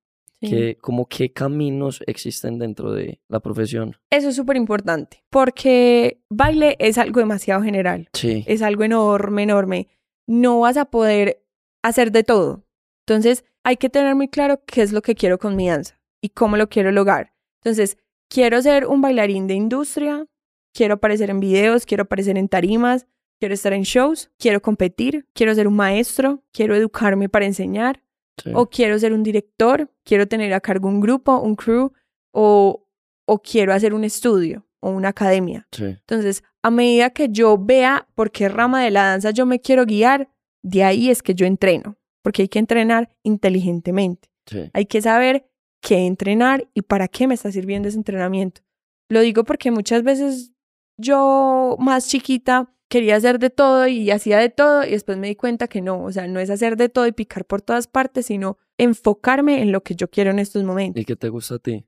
Sí. ¿qué, como qué caminos existen dentro de la profesión? Eso es súper importante, porque baile es algo demasiado general, Sí, es algo enorme, enorme. No vas a poder hacer de todo. Entonces, hay que tener muy claro qué es lo que quiero con mi danza y cómo lo quiero lograr. Entonces, quiero ser un bailarín de industria, quiero aparecer en videos, quiero aparecer en tarimas, quiero estar en shows, quiero competir, quiero ser un maestro, quiero educarme para enseñar, sí, o quiero ser un director, quiero tener a cargo un grupo, un crew, o, o quiero hacer un estudio o una academia. sí, Entonces, a medida que yo vea por qué rama de la danza yo me quiero guiar, de ahí es que yo entreno, porque hay que entrenar inteligentemente. sí, Hay que saber qué entrenar y para qué me está sirviendo ese entrenamiento. Lo digo porque muchas veces yo más chiquita quería hacer de todo y hacía de todo y después me di cuenta que no, o sea, no es hacer de todo y picar por todas partes, sino enfocarme en lo que yo quiero en estos momentos. ¿Y qué te gusta a ti?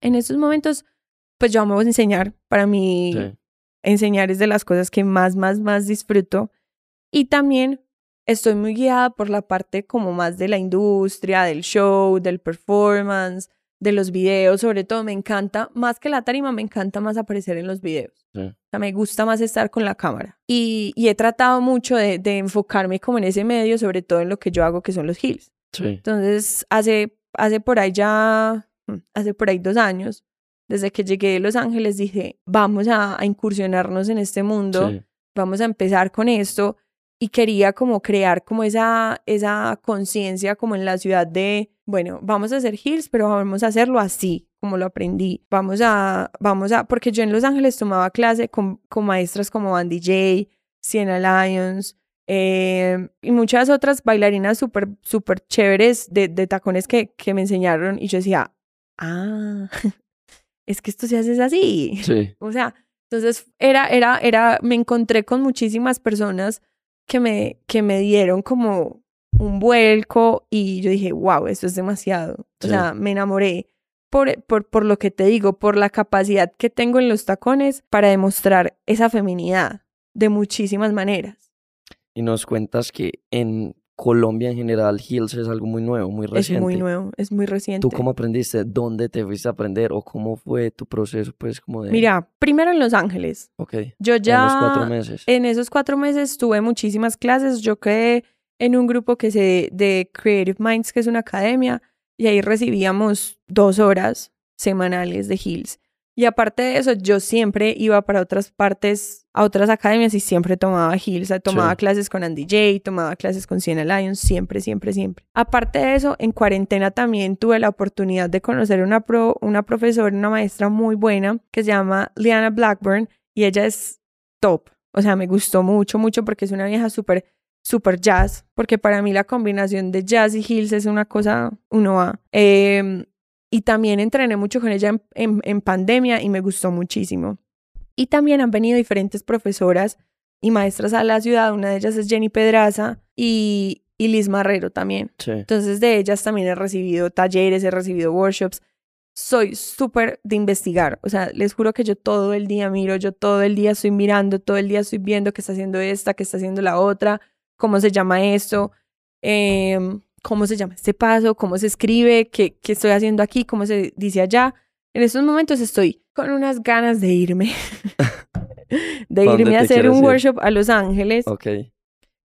En estos momentos, pues yo amo enseñar. Para mí, Sí, enseñar es de las cosas que más, más, más disfruto. Y también estoy muy guiada por la parte como más de la industria, del show, del performance, de los videos, sobre todo me encanta, más que la tarima, me encanta más aparecer en los videos. sí, O sea, me gusta más estar con la cámara. Y, y he tratado mucho de, de enfocarme como en ese medio, sobre todo en lo que yo hago, que son los heels. sí, Entonces, hace, hace por ahí ya, mm, hace por ahí dos años, desde que llegué de Los Ángeles, dije, vamos a, a incursionarnos en este mundo, sí, vamos a empezar con esto. Y quería como crear como esa, esa conciencia como en la ciudad de, bueno, vamos a hacer heels, pero vamos a hacerlo así, como lo aprendí. Vamos a, vamos a, porque yo en Los Ángeles tomaba clase con, con maestras como Bandy J, Sienna Lyons, eh, y muchas otras bailarinas súper, súper chéveres de, de tacones que, que me enseñaron. Y yo decía, ah, (laughs) es que esto se hace así. sí, (laughs) O sea, entonces era, era, era, me encontré con muchísimas personas que me, que me dieron como un vuelco y yo dije, wow, esto es demasiado. O sea, me enamoré por, por, por lo que te digo, por la capacidad que tengo en los tacones para demostrar esa feminidad de muchísimas maneras. Y nos cuentas que en Colombia en general, Heels es algo muy nuevo, muy reciente. Es muy nuevo, es muy reciente. ¿Tú cómo aprendiste? ¿Dónde te fuiste a aprender? ¿O cómo fue tu proceso, pues, como de... Mira, primero en Los Ángeles. ok, Yo en ya... los cuatro meses. En esos cuatro meses tuve muchísimas clases. Yo quedé en un grupo que se de Creative Minds, que es una academia, y ahí recibíamos dos horas semanales de Hills. Y aparte de eso, yo siempre iba para otras partes, a otras academias y siempre tomaba Hills. Tomaba Sí. clases con Andy J, tomaba clases con Sienna Lyons, siempre, siempre, siempre. Aparte de eso, en cuarentena también tuve la oportunidad de conocer una, pro, una profesora, una maestra muy buena que se llama Liana Blackburn y ella es top. O sea, me gustó mucho, mucho porque es una vieja súper, súper jazz. Porque para mí la combinación de jazz y hills es una cosa, uno a. Eh, y también entrené mucho con ella en, en, en, pandemia y me gustó muchísimo. Y también han venido diferentes profesoras y maestras a la ciudad. Una de ellas es Jenny Pedraza y, y Liz Marrero también. Sí. Entonces de ellas también he recibido talleres, he recibido workshops soy súper de investigar. O sea, les juro que yo todo el día miro, yo todo el día estoy mirando, todo el día estoy viendo qué está haciendo esta, qué está haciendo la otra, cómo se llama esto, eh, cómo se llama este paso, cómo se escribe, qué, qué estoy haciendo aquí, cómo se dice allá. En estos momentos estoy con unas ganas de irme, (laughs) de irme a hacer un ir? workshop a Los Ángeles.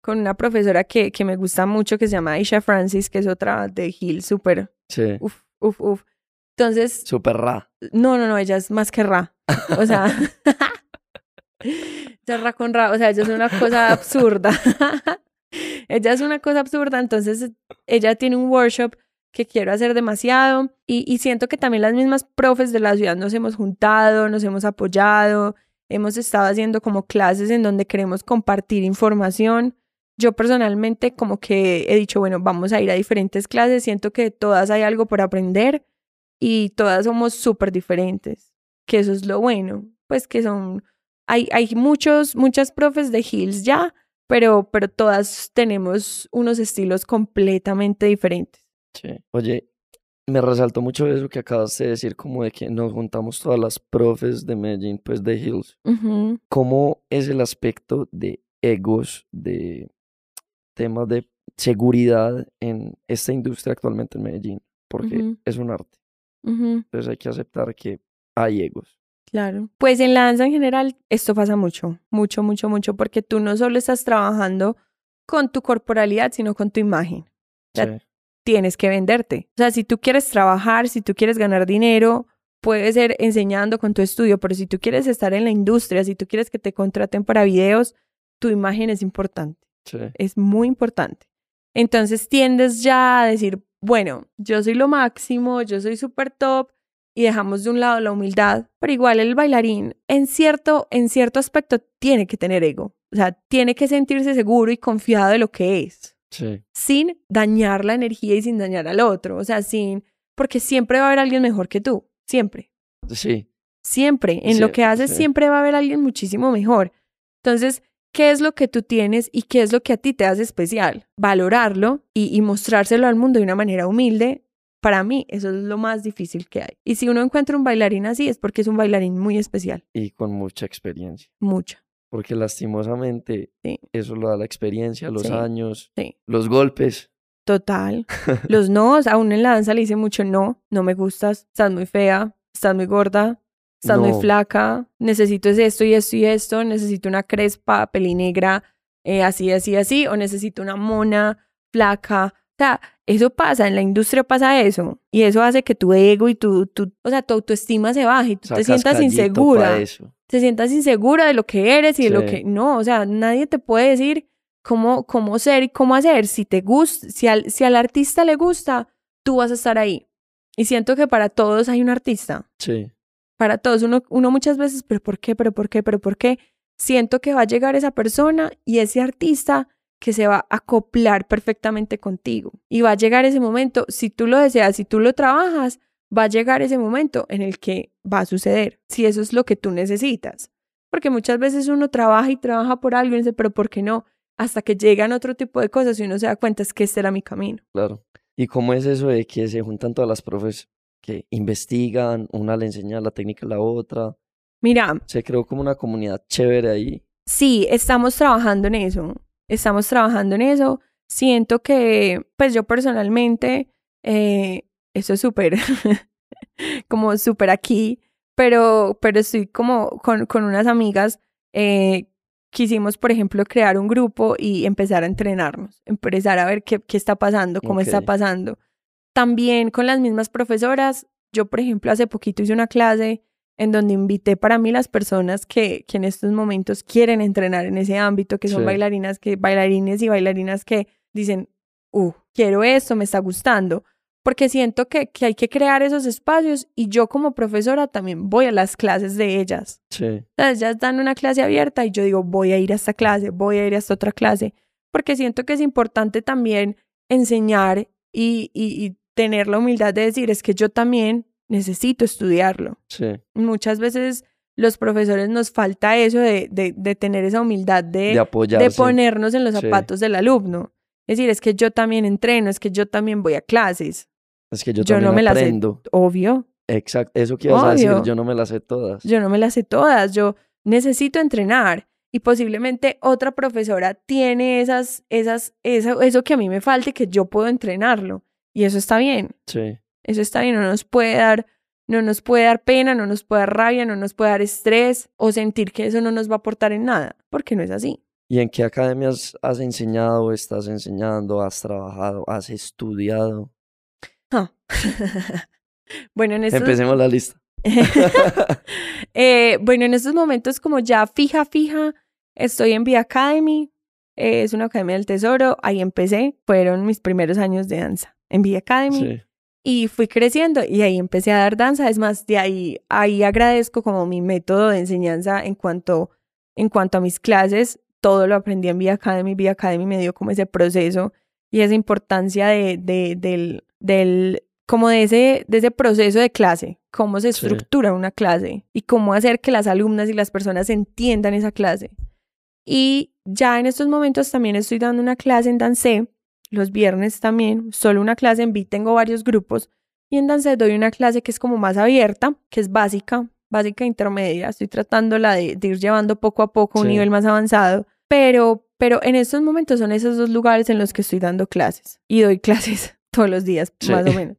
Con una profesora que, que me gusta mucho, que se llama Aisha Francis, que es otra de Hill, súper. Sí. Uf, uf, uf. Entonces. Súper ra. No, no, no, ella es más que ra. O sea. (laughs) ella es ra con ra. O sea, ella es una cosa absurda. (laughs) ella es una cosa absurda. Entonces, ella tiene un workshop que quiero hacer demasiado y, y siento que también las mismas profes de la ciudad nos hemos juntado, nos hemos apoyado, hemos estado haciendo como clases en donde queremos compartir información. Yo personalmente como que he dicho, bueno, vamos a ir a diferentes clases, siento que todas hay algo por aprender y todas somos súper diferentes, que eso es lo bueno, pues que son, hay, hay muchos, muchas profes de Hills ya, pero, pero todas tenemos unos estilos completamente diferentes. Sí. Oye, me resaltó mucho eso que acabas de decir, como de que nos juntamos todas las profes de Medellín, pues de Hills. Ujú. ¿Cómo es el aspecto de egos, de temas de seguridad en esta industria actualmente en Medellín? Porque es un arte. Entonces hay que aceptar que hay egos. Claro. Pues en la danza en general esto pasa mucho, mucho, mucho, mucho, porque tú no solo estás trabajando con tu corporalidad, sino con tu imagen. Ya- Sí, Tienes que venderte. O sea, si tú quieres trabajar, si tú quieres ganar dinero, puede ser enseñando con tu estudio, pero si tú quieres estar en la industria, si tú quieres que te contraten para videos, tu imagen es importante. sí, es muy importante. Entonces tiendes ya a decir, bueno, yo soy lo máximo, yo soy súper top y dejamos de un lado la humildad, pero igual el bailarín en cierto, en cierto aspecto tiene que tener ego, o sea, tiene que sentirse seguro y confiado de lo que es, sí, sin dañar la energía y sin dañar al otro, o sea, sin, porque siempre va a haber alguien mejor que tú, siempre. sí, Siempre, en lo que haces sí. siempre va a haber alguien muchísimo mejor. Entonces, ¿qué es lo que tú tienes y qué es lo que a ti te hace especial? Valorarlo y, y mostrárselo al mundo de una manera humilde. Para mí, eso es lo más difícil que hay. Y si uno encuentra un bailarín así, es porque es un bailarín muy especial. y con mucha experiencia. Mucha. Porque lastimosamente Sí. eso lo da la experiencia, los Sí. años, Sí. los golpes. Total. (laughs) Los no, aún en la danza le dicen mucho no, no me gustas, estás muy fea, estás muy gorda, estás muy flaca, necesito es esto y esto y esto, necesito una crespa, pelinegra, eh, así, así, así, o necesito una mona, flaca. O sea, eso pasa, en la industria pasa eso. Y eso hace que tu ego y tu, tu o sea, tu autoestima se baje y tú te Sacas sientas callito pa' insegura. eso. Te sientas insegura de lo que eres y de lo Sí. que no. O sea, nadie te puede decir cómo, cómo ser y cómo hacer. Si te gusta, si al, si al artista le gusta, tú vas a estar ahí. Y siento que para todos hay un artista. Sí, Para todos, uno, uno muchas veces, pero ¿por qué? ¿Pero por qué? ¿Pero por qué? Siento que va a llegar esa persona y ese artista que se va a acoplar perfectamente contigo. Y va a llegar ese momento, si tú lo deseas, si tú lo trabajas, va a llegar ese momento en el que va a suceder, si eso es lo que tú necesitas. Porque muchas veces uno trabaja y trabaja por algo y dice, pero ¿por qué no? Hasta que llegan otro tipo de cosas y uno se da cuenta es que este era mi camino. claro. ¿Y cómo es eso de que se juntan todas las profes que investigan, una le enseña la técnica a la otra? Mira, Se creó como una comunidad chévere ahí. Sí, estamos trabajando en eso. Estamos trabajando en eso. Siento que, pues yo personalmente, eh, eso es súper, (laughs) como súper aquí, pero, pero estoy como con, con unas amigas, eh, quisimos, por ejemplo, crear un grupo y empezar a entrenarnos, empezar a ver qué, qué está pasando, cómo está pasando. También con las mismas profesoras, yo, por ejemplo, hace poquito hice una clase en donde invité para mí las personas que, que en estos momentos quieren entrenar en ese ámbito, que son Sí. bailarinas, que, bailarines y bailarinas que dicen, uh, quiero esto, me está gustando, porque siento que, que hay que crear esos espacios y yo como profesora también voy a las clases de ellas. Sí, sea, ellas dan una clase abierta y yo digo, voy a ir a esta clase, voy a ir a esta otra clase, porque siento que es importante también enseñar y, y, y tener la humildad de decir, es que yo también necesito estudiarlo. sí, Muchas veces los profesores nos falta eso de, de, de tener esa humildad de, de de ponernos en los Sí. zapatos del alumno. Es decir, es que yo también entreno, es que yo también voy a clases. Es que yo, yo no también me las sé. aprendo. Obvio, Exacto, eso que ibas a decir, yo no me las sé todas. yo no me las sé todas, yo necesito entrenar y posiblemente otra profesora tiene esas, esas, eso, eso que a mí me falta y que yo puedo entrenarlo. Y eso está bien, Sí, eso está bien, no nos puede dar, no nos puede dar pena, no nos puede dar rabia, no nos puede dar estrés o sentir que eso no nos va a aportar en nada, porque no es así. ¿Y en qué academias has enseñado, estás enseñando, has trabajado, has estudiado? Ah. (laughs) bueno, en estos, Empecemos la lista. (laughs) Eh, bueno, en estos momentos como ya fija, fija, estoy en Via Academy, eh, es una academia del tesoro, ahí empecé, fueron mis primeros años de danza. en V Academy. Sí. Y fui creciendo y ahí empecé a dar danza. Es más, de ahí, ahí agradezco como mi método de enseñanza en cuanto, en cuanto a mis clases. Todo lo aprendí en V Academy. V Academy me dio como ese proceso y esa importancia de, de, del, del, como de ese, de ese proceso de clase, cómo se Sí. estructura una clase y cómo hacer que las alumnas y las personas entiendan esa clase. Y ya en estos momentos también estoy dando una clase en Dancé, los viernes también, solo una clase en Beat, tengo varios grupos, y en Dancé doy una clase que es como más abierta, que es básica, básica intermedia, estoy tratándola de, de ir llevando poco a poco a un Sí. nivel más avanzado, pero, pero en estos momentos son esos dos lugares en los que estoy dando clases, y doy (laughs) clases todos los días, Sí. más o menos.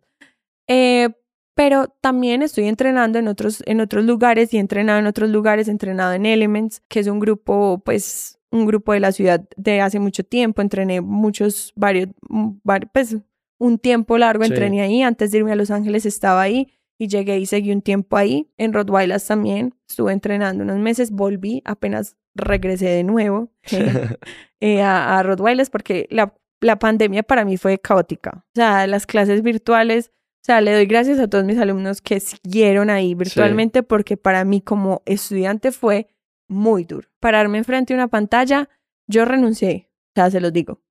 Eh, pero también estoy entrenando en otros, en otros lugares y he entrenado en otros lugares, he entrenado en Elements, que es un grupo, pues, un grupo de la ciudad de hace mucho tiempo. Entrené muchos, varios, mm, var- pues, un tiempo largo Sí. entrené ahí. Antes de irme a Los Ángeles estaba ahí y llegué y seguí un tiempo ahí. En Rottweilers también estuve entrenando unos meses, volví, apenas regresé de nuevo (laughs) eh, a, a Rottweilers porque la, la pandemia para mí fue caótica. O sea, las clases virtuales, o sea, le doy gracias a todos mis alumnos que siguieron ahí virtualmente porque para mí como estudiante fue muy duro. Pararme enfrente de una pantalla, yo renuncié, o sea, se los digo.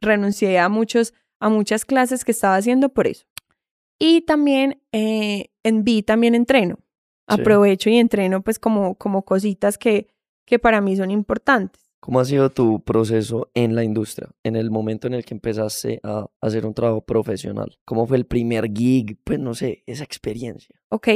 Renuncié a muchos, a muchas clases que estaba haciendo por eso. Y también eh, en B también entreno. Sí. Aprovecho y entreno pues como, como cositas que, que para mí son importantes. ¿Cómo ha sido tu proceso en la industria? En el momento en el que empezaste a hacer un trabajo profesional. ¿Cómo fue el primer gig? Pues no sé, esa experiencia. Ok,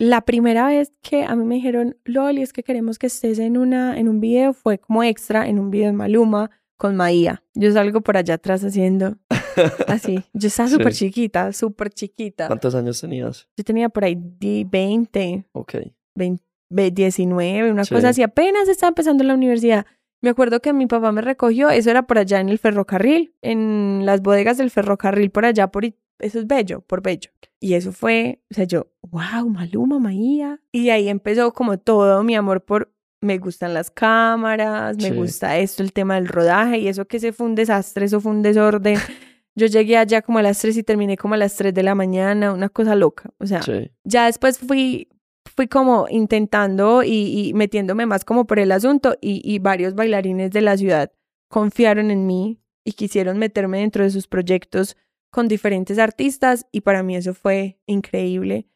la primera vez que a mí me dijeron, Loli, es que queremos que estés en, una, en un video, fue como extra en un video de Maluma con Maía. Yo salgo por allá atrás haciendo (laughs) así. Yo estaba Sí. súper chiquita, súper chiquita. ¿Cuántos años tenías? Yo tenía por ahí di- 20, Ok. 20, ve- 19, una Sí. cosa así. Apenas estaba empezando la universidad. Me acuerdo que mi papá me recogió, eso era por allá en el ferrocarril, en las bodegas del ferrocarril, por allá, por eso es bello, por bello. Y eso fue, o sea, yo, wow, Maluma, Maía. Y ahí empezó como todo mi amor por, me gustan las cámaras, me Sí. gusta esto, el tema del rodaje, y eso que se fue un desastre, eso fue un desorden. (laughs) Yo llegué allá como a las 3 y terminé como a las 3 de la mañana, una cosa loca. O sea, Sí. ya después fui, fui como intentando y, y metiéndome más como por el asunto y, y varios bailarines de la ciudad confiaron en mí y quisieron meterme dentro de sus proyectos con diferentes artistas y para mí eso fue increíble.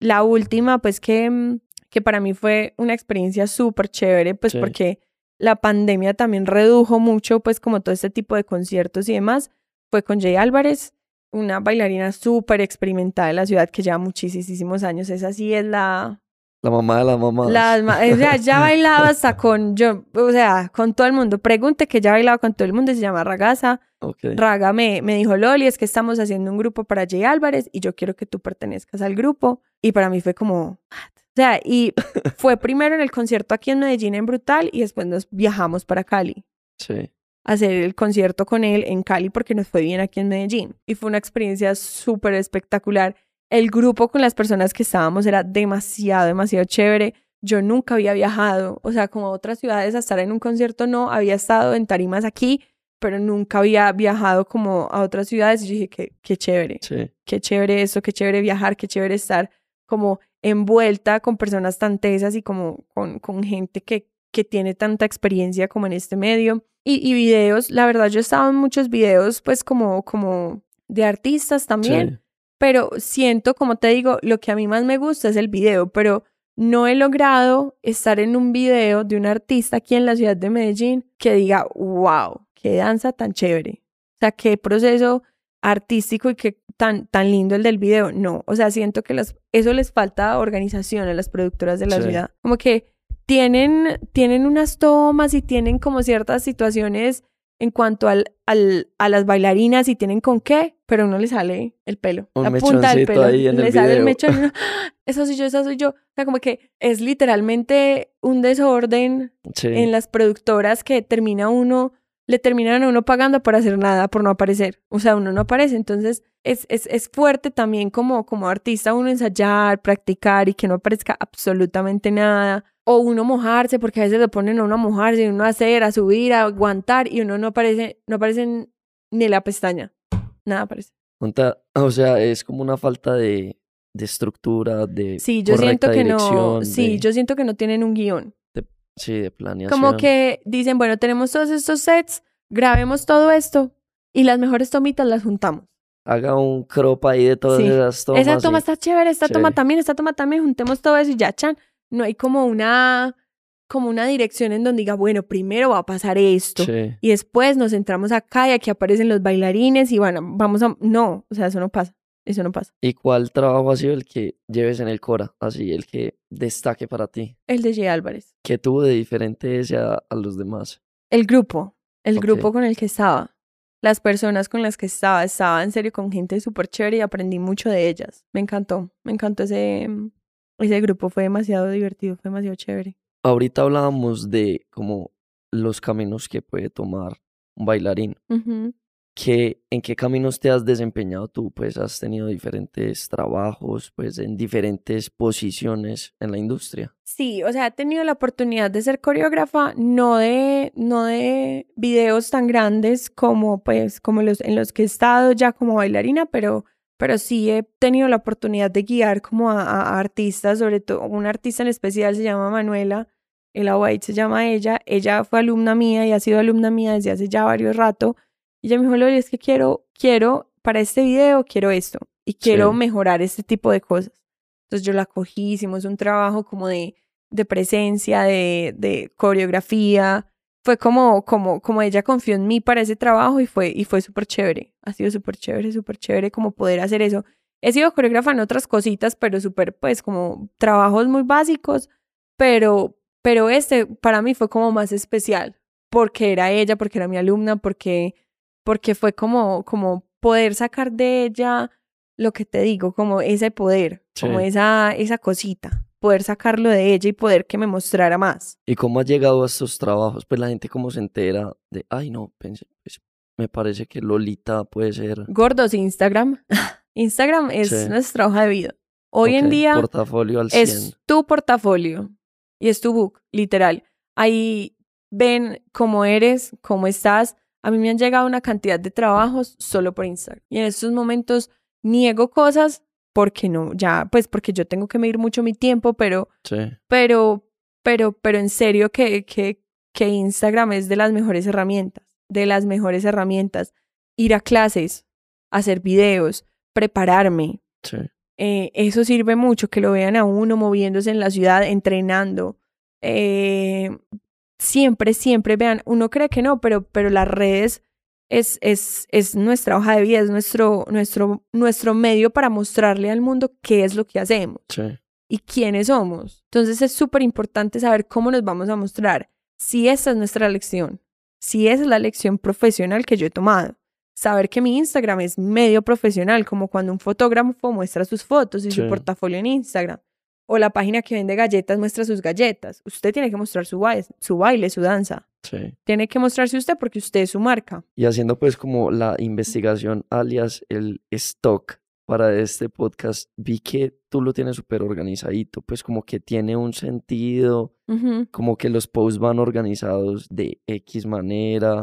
La última, pues que, mm, que para mí fue una experiencia súper chévere, pues Sí. porque la pandemia también redujo mucho, pues como todo este tipo de conciertos y demás, fue con Jay Álvarez, una bailarina súper experimentada de la ciudad que lleva muchísimos años. Esa sí es la... La mamá de las mamás. la sea, ya (laughs) bailaba hasta con yo, o sea, con todo el mundo. Pregunte que ya bailaba con todo el mundo, se llama Ragaza. Ok. Raga me, me dijo, Loli, es que estamos haciendo un grupo para Jay Álvarez y yo quiero que tú pertenezcas al grupo. Y para mí fue como, "What?". o sea, y (laughs) fue primero en el concierto aquí en Medellín en Brutal y después nos viajamos para Cali Sí. a hacer el concierto con él en Cali porque nos fue bien aquí en Medellín. Y fue una experiencia súper espectacular. El grupo con las personas que estábamos era demasiado, demasiado chévere. Yo nunca había viajado, o sea, como a otras ciudades a estar en un concierto, no, había estado en tarimas aquí, pero nunca había viajado como a otras ciudades. Y yo dije, qué, qué chévere, Sí. qué chévere eso, qué chévere viajar, qué chévere estar como envuelta con personas tan tesas y como con, con gente que, que tiene tanta experiencia como en este medio. Y, y videos, la verdad yo he estado en muchos videos pues como, como de artistas también, Sí. Pero siento, como te digo, lo que a mí más me gusta es el video, pero no he logrado estar en un video de un artista aquí en la ciudad de Medellín que diga, wow, qué danza tan chévere. O sea, qué proceso artístico y qué tan, tan lindo el del video. No, o sea, siento que eso les falta organización a las productoras de la Sí. ciudad. Como que tienen, tienen unas tomas y tienen como ciertas situaciones en cuanto al, al, a las bailarinas y tienen con qué, pero no le sale el pelo. Un la punta del pelo. ahí en le el sale el video. mechón. y (laughs) uno, "Ah, Eso soy yo, eso soy yo. O sea, como que es literalmente un desorden Sí. en las productoras que termina uno, le terminan a uno pagando por hacer nada, por no aparecer. O sea, uno no aparece. Entonces, es, es, es fuerte también como, como artista uno ensayar, practicar y que no aparezca absolutamente nada. O uno mojarse, porque a veces lo ponen a uno a mojarse, y uno a hacer, a subir, a aguantar, y uno no aparece, no aparece ni la pestaña. Nada aparece. O sea, es como una falta de, de estructura, de Sí, yo siento que no, sí, yo siento que no tienen un guion. sí, de planeación. Como que dicen, bueno, tenemos todos estos sets, grabemos todo esto y las mejores tomitas las juntamos. Haga un crop ahí de todas esas tomas. Esa toma está chévere, esta toma también, esta toma también, juntemos todo eso y ya, chan. No hay como una como una dirección en donde diga, bueno, primero va a pasar esto y después nos centramos acá y aquí aparecen los bailarines y bueno, vamos a... No, o sea, eso no pasa, eso no pasa. ¿Y cuál trabajo ha sido el que lleves en el Cora? Así, el que destaque para ti. El de Jay Álvarez. ¿Qué tuvo de diferente ese a, los demás? El grupo, el grupo con el que estaba. Las personas con las que estaba, estaba en serio con gente súper chévere y aprendí mucho de ellas. Me encantó, me encantó ese, ese grupo, fue demasiado divertido, fue demasiado chévere ahorita hablábamos de como los caminos que puede tomar un bailarín. ¿En qué caminos te has desempeñado tú? Pues has tenido diferentes trabajos, pues en diferentes posiciones en la industria. Sí, o sea, he tenido la oportunidad de ser coreógrafa, no de, no de videos tan grandes como pues como los en los que he estado ya como bailarina, pero pero sí he tenido la oportunidad de guiar como a, artistas, sobre todo una artista en especial se llama Manuela, Ella White se llama ella, ella fue alumna mía y ha sido alumna mía desde hace ya varios rato, y ella me dijo, Loli, es que quiero, quiero, para este video quiero esto, y quiero mejorar este tipo de cosas. Entonces yo la cogí, hicimos un trabajo como de, de presencia, de, de coreografía, fue como, como, como ella confió en mí para ese trabajo y fue, y fue súper chévere. Ha sido súper chévere, súper chévere como poder hacer eso. He sido coreógrafa en otras cositas, pero súper, pues, como trabajos muy básicos, pero, pero este para mí fue como más especial, porque era ella, porque era mi alumna, porque, porque fue como, como poder sacar de ella lo que te digo, como ese poder, como esa, esa cosita poder sacarlo de ella y poder que me mostrara más. ¿Y cómo ha llegado a estos trabajos? Pues la gente cómo se entera de, ay no, pensé, pues, me parece que Lolita puede ser... Gordos, Instagram. (laughs) Instagram es nuestra hoja de vida. Hoy en día portafolio al es tu portafolio y es tu book, literal. Ahí ven cómo eres, cómo estás. A mí me han llegado una cantidad de trabajos solo por Instagram. Y en estos momentos niego cosas porque no, ya, pues porque yo tengo que medir mucho mi tiempo, pero, sí. pero, pero, pero en serio que, que, que Instagram es de las mejores herramientas, de las mejores herramientas. Ir a clases, hacer videos, prepararme. Sí. Eh, eso sirve mucho, que lo vean a uno moviéndose en la ciudad, entrenando. Eh, siempre, siempre vean, uno cree que no, pero, pero las redes es, es, es nuestra hoja de vida, es nuestro, nuestro, nuestro medio para mostrarle al mundo qué es lo que hacemos y quiénes somos. Entonces es súper importante saber cómo nos vamos a mostrar. Si esta es nuestra lección, si esa es la lección profesional que yo he tomado. Saber que mi Instagram es medio profesional, como cuando un fotógrafo muestra sus fotos y su portafolio en Instagram o la página que vende galletas muestra sus galletas. Usted tiene que mostrar su, baile, su baile, su danza. Sí. Tiene que mostrarse usted porque usted es su marca. Y haciendo pues como la investigación alias el stock para este podcast, vi que tú lo tienes súper organizadito, pues como que tiene un sentido, como que los posts van organizados de X manera.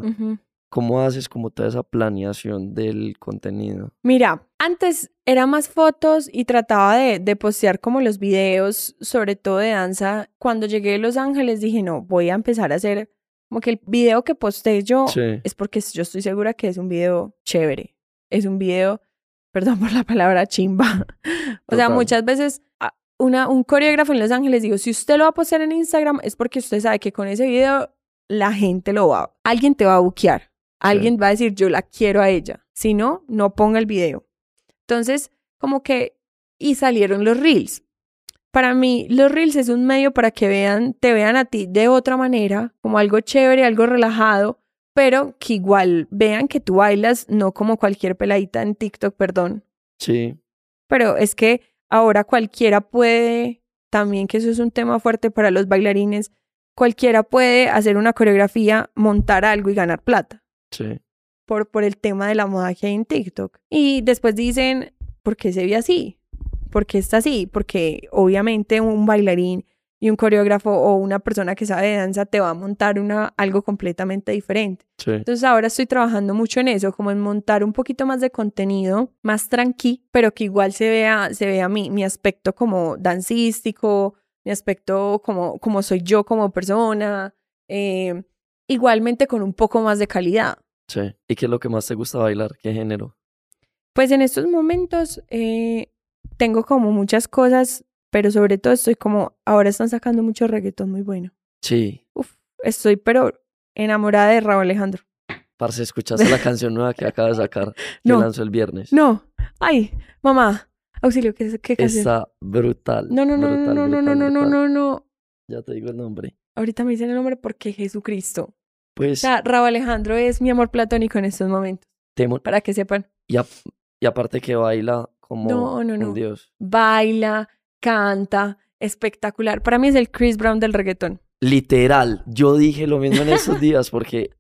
¿Cómo haces como toda esa planeación del contenido? Mira, antes era más fotos y trataba de, de, postear como los videos, sobre todo de danza. Cuando llegué a Los Ángeles dije, no, voy a empezar a hacer como que el video que posté yo es porque yo estoy segura que es un video chévere. Es un video, perdón por la palabra chimba. (laughs) o sea, muchas veces una, un coreógrafo en Los Ángeles digo, si usted lo va a postear en Instagram es porque usted sabe que con ese video la gente lo va, alguien te va a buquear Alguien va a decir, yo la quiero a ella. Si no, no ponga el video. Entonces, como que, y salieron los reels. Para mí, los reels es un medio para que vean, te vean a ti de otra manera, como algo chévere, algo relajado, pero que igual vean que tú bailas, no como cualquier peladita en TikTok, perdón. Sí. Pero es que ahora cualquiera puede, también que eso es un tema fuerte para los bailarines, cualquiera puede hacer una coreografía, montar algo y ganar plata. Sí. Por, por el tema de la moda que hay en TikTok. Y después dicen, ¿por qué se ve así? ¿Por qué está así? Porque obviamente un bailarín y un coreógrafo o una persona que sabe de danza te va a montar una, algo completamente diferente. Sí. Entonces ahora estoy trabajando mucho en eso, como en montar un poquito más de contenido, más tranqui, pero que igual se vea, se vea mi, mi aspecto como dancístico, mi aspecto como, como soy yo como persona, eh, igualmente con un poco más de calidad. Sí. ¿Y qué es lo que más te gusta bailar? ¿Qué género? Pues en estos momentos eh, tengo como muchas cosas, pero sobre todo estoy como, ahora están sacando mucho reggaetón muy bueno. Sí. Uf, estoy pero enamorada de Raúl Alejandro. Parce, ¿escuchaste la canción nueva que acaba de sacar? (laughs) Que No. lanzó el viernes. No, ay, mamá, auxilio, ¿qué, qué canción? Está brutal. No, no, no, no, brutal, no, no, no, brutal, no, no, no, no. Ya te digo el nombre. Ahorita me dicen el nombre porque Jesucristo. O Pues, sea, Raúl Alejandro es mi amor platónico en estos momentos, Temo- para que sepan. y, ap- y aparte que baila como No, no, no. un dios. Baila, canta, espectacular. Para mí es el Chris Brown del reggaetón. Literal, yo dije lo mismo en estos (laughs) días porque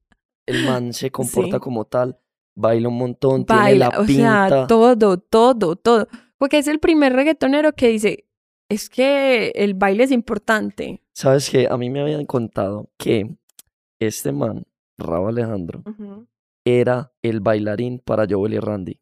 el man se comporta Sí. como tal, baila un montón, Baila, tiene la o pinta. sea, todo, todo, todo. Porque es el primer reggaetonero que dice, es que el baile es importante. Sabes que a mí me habían contado que este man, Raúl Alejandro, era el bailarín para Joel y Randy.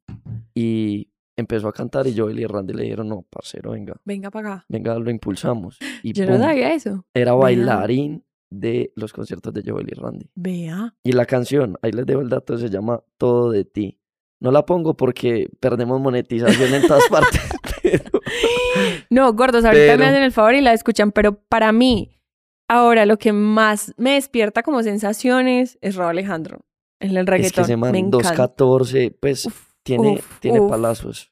Y empezó a cantar y Joel y Randy le dijeron, no, parcero, venga, Venga para acá. venga, lo impulsamos. Y Yo no sabía eso. era bailarín de los conciertos de Joel y Randy. Vea. Y la canción, ahí les dejo el dato, se llama Todo de ti. No la pongo porque perdemos monetización en todas (laughs) partes, (laughs) pero No, gordos, ahorita me hacen el favor y la escuchan, pero para mí, ahora lo que más me despierta como sensaciones es Raúl Alejandro. En el es que reggaetón. ese man me encanta. 214, pues Uf, tiene, uf, tiene uf. palazos.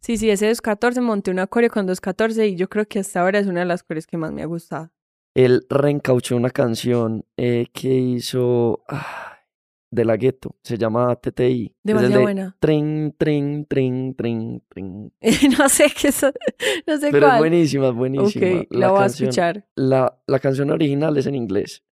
Sí, sí, ese 214 monté una coreo con 214 y yo creo que hasta ahora es una de las coreos que más me ha gustado. Él reencauchó una canción eh, que hizo ah, de la gueto, se llama TTI. Es Demasiado de buena. Trin, trin, trin, trin, trin. (laughs) no sé qué es, no sé Pero es cuál. buenísima, es buenísima. ok, la, voy canción, a escuchar. La, la canción original es en inglés.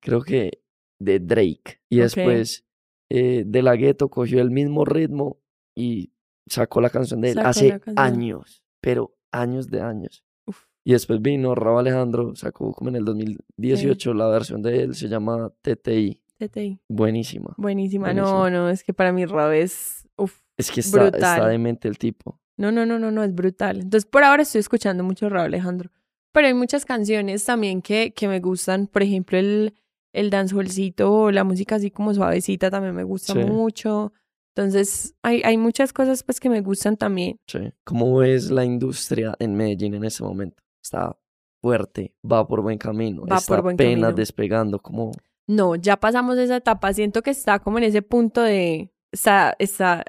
Creo que de Drake. Y después eh, De La Ghetto cogió el mismo ritmo y sacó la canción de él Sacó hace la años, pero años de años. Uf. Y después vino Raúl Alejandro, sacó como en el 2018 la versión de él, se llama TTI. TTI. Buenísima. Buenísima. No, no, es que para mí Raúl es... Uf. Es que está, está Brutal. demente el tipo. No, no, no, no, no, es brutal. Entonces, por ahora estoy escuchando mucho Raúl Alejandro. Pero hay muchas canciones también que, que me gustan. Por ejemplo, el, el danceholcito o la música así como suavecita también me gusta Sí. mucho. Entonces, hay, hay muchas cosas pues que me gustan también. Sí. ¿Cómo ves la industria en Medellín en este momento? Está fuerte, va por buen camino, Va está por buen apenas camino. despegando, como No, ya pasamos esa etapa. Siento que está como en ese punto de. Está, está,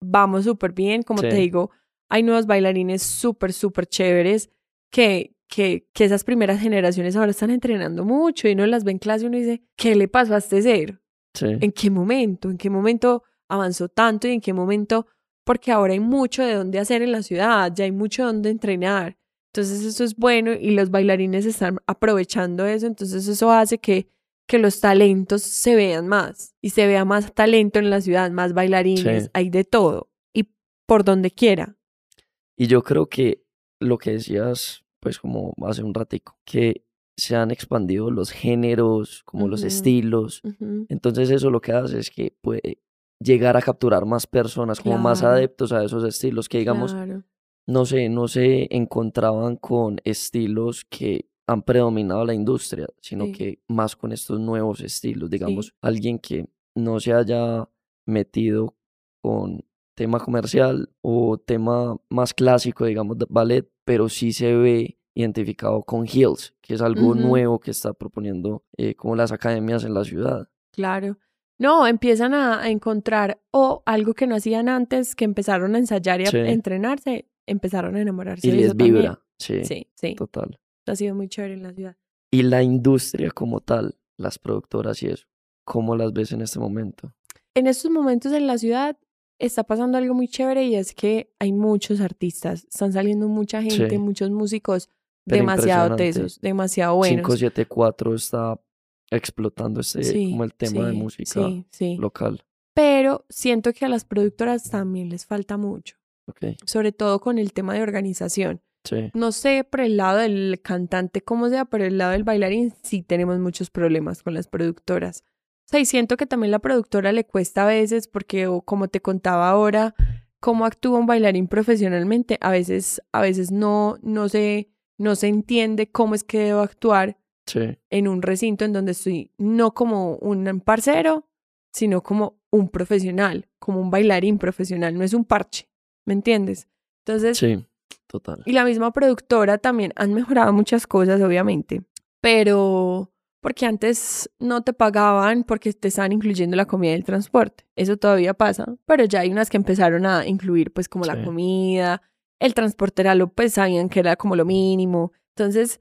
vamos súper bien. Como te digo, hay nuevos bailarines súper, súper chéveres que, que, que esas primeras generaciones ahora están entrenando mucho y uno las ve en clase y uno dice, ¿qué le pasó a este ser? sí. ¿En qué momento? ¿En qué momento avanzó tanto y en qué momento? Porque ahora hay mucho de dónde hacer en la ciudad, ya hay mucho donde entrenar. Entonces eso es bueno y los bailarines están aprovechando eso, entonces eso hace que, que los talentos se vean más y se vea más talento en la ciudad, más bailarines, Sí. hay de todo y por donde quiera. Y yo creo que lo que decías, pues como hace un ratico, que se han expandido los géneros, como los estilos. Entonces eso lo que hace es que puede llegar a capturar más personas, como más adeptos a esos estilos, que digamos, Claro. no sé, no se encontraban con estilos que han predominado la industria, sino Sí. que más con estos nuevos estilos, digamos, alguien que no se haya metido con tema comercial o tema más clásico, digamos, de ballet, pero sí se ve identificado con Heels, que es algo nuevo que está proponiendo eh, como las academias en la ciudad. Claro. No, empiezan a, a encontrar o algo que no hacían antes, que empezaron a ensayar y a Sí. entrenarse, empezaron a enamorarse Y de les eso vibra, sí, Sí, sí. total. Ha sido muy chévere en la ciudad. Y la industria como tal, las productoras y eso, ¿cómo las ves en este momento? En estos momentos en la ciudad está pasando algo muy chévere y es que hay muchos artistas, están saliendo mucha gente, Sí. muchos músicos Pero demasiado tesos, demasiado buenos. 574 está explotando Sí, como el tema de música Sí, sí. local. Pero siento que a las productoras también les falta mucho, sobre todo con el tema de organización. Sí. No sé por el lado del cantante cómo sea, pero el lado del bailarín sí tenemos muchos problemas con las productoras. O sea, y siento que también la productora le cuesta a veces porque, o como te contaba ahora, cómo actúa un bailarín profesionalmente, a veces, a veces no, no se, no se entiende cómo es que debo actuar Sí. en un recinto en donde estoy no como un parcero, sino como un profesional, como un bailarín profesional, no es un parche, ¿me entiendes? Entonces, Sí. Total. y la misma productora también han mejorado muchas cosas, obviamente, pero porque antes no te pagaban porque te estaban incluyendo la comida y el transporte. Eso todavía pasa, pero ya hay unas que empezaron a incluir pues como la comida, el transporte era lo, pues sabían que era como lo mínimo. Entonces,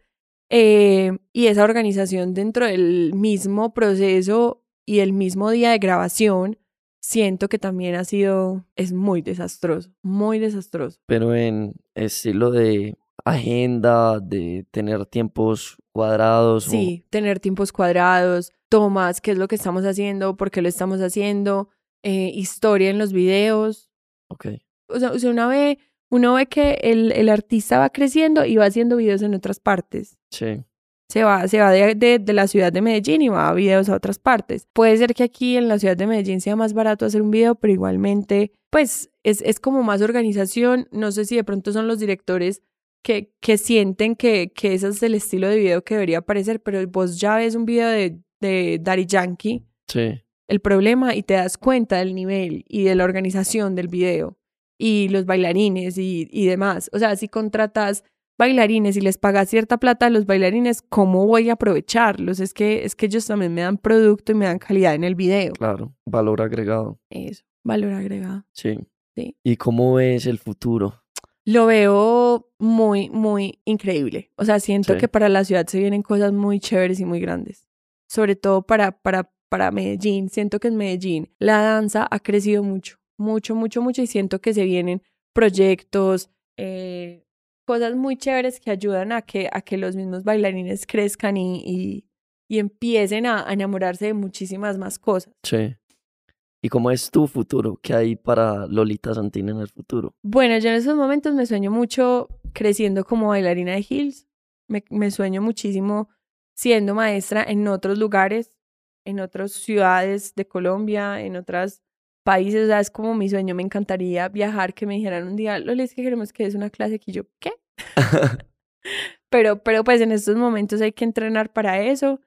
eh, y esa organización dentro del mismo proceso y el mismo día de grabación, siento que también ha sido, es muy desastroso, muy desastroso. Pero en estilo de agenda, de tener tiempos cuadrados. o- Sí, tener tiempos cuadrados, tomas, qué es lo que estamos haciendo, por qué lo estamos haciendo, eh, historia en los videos. Ok. O sea, o sea, uno ve, uno ve que el, el artista va creciendo y va haciendo videos en otras partes. Sí. Se va, se va de, de, de la ciudad de Medellín y va a videos a otras partes. Puede ser que aquí en la ciudad de Medellín sea más barato hacer un video, pero igualmente, pues es, es como más organización. No sé si de pronto son los directores que, que sienten que, que ese es el estilo de video que debería aparecer, pero vos ya ves un video de, de Daddy Yankee, Sí. el problema, y te das cuenta del nivel y de la organización del video y los bailarines y, y demás. O sea, si contratas bailarines y les pagas cierta plata a los bailarines, ¿cómo voy a aprovecharlos? Es que, es que ellos también me dan producto y me dan calidad en el video. Claro. Valor agregado. Eso, valor agregado. Sí. Sí. ¿Y cómo ves el futuro? Lo veo muy, muy increíble. O sea, siento Sí. que para la ciudad se vienen cosas muy chéveres y muy grandes. Sobre todo para, para, para Medellín. Siento que en Medellín la danza ha crecido mucho, mucho, mucho, mucho. Y siento que se vienen proyectos, eh, cosas muy chéveres que ayudan a que, a que los mismos bailarines crezcan y, y, y empiecen a, a enamorarse de muchísimas más cosas. Sí. ¿Y cómo es tu futuro? ¿Qué hay para Lolita Santina en el futuro? Bueno, yo en esos momentos me sueño mucho creciendo como bailarina de Hills. Me, me sueño muchísimo siendo maestra en otros lugares, en otras ciudades de Colombia, en otros países. O sea, es como mi sueño. Me encantaría viajar, que me dijeran un día, Loli, es que queremos que es una clase que yo, ¿qué? (laughs) Pero, pero pues en estos momentos hay que entrenar para eso.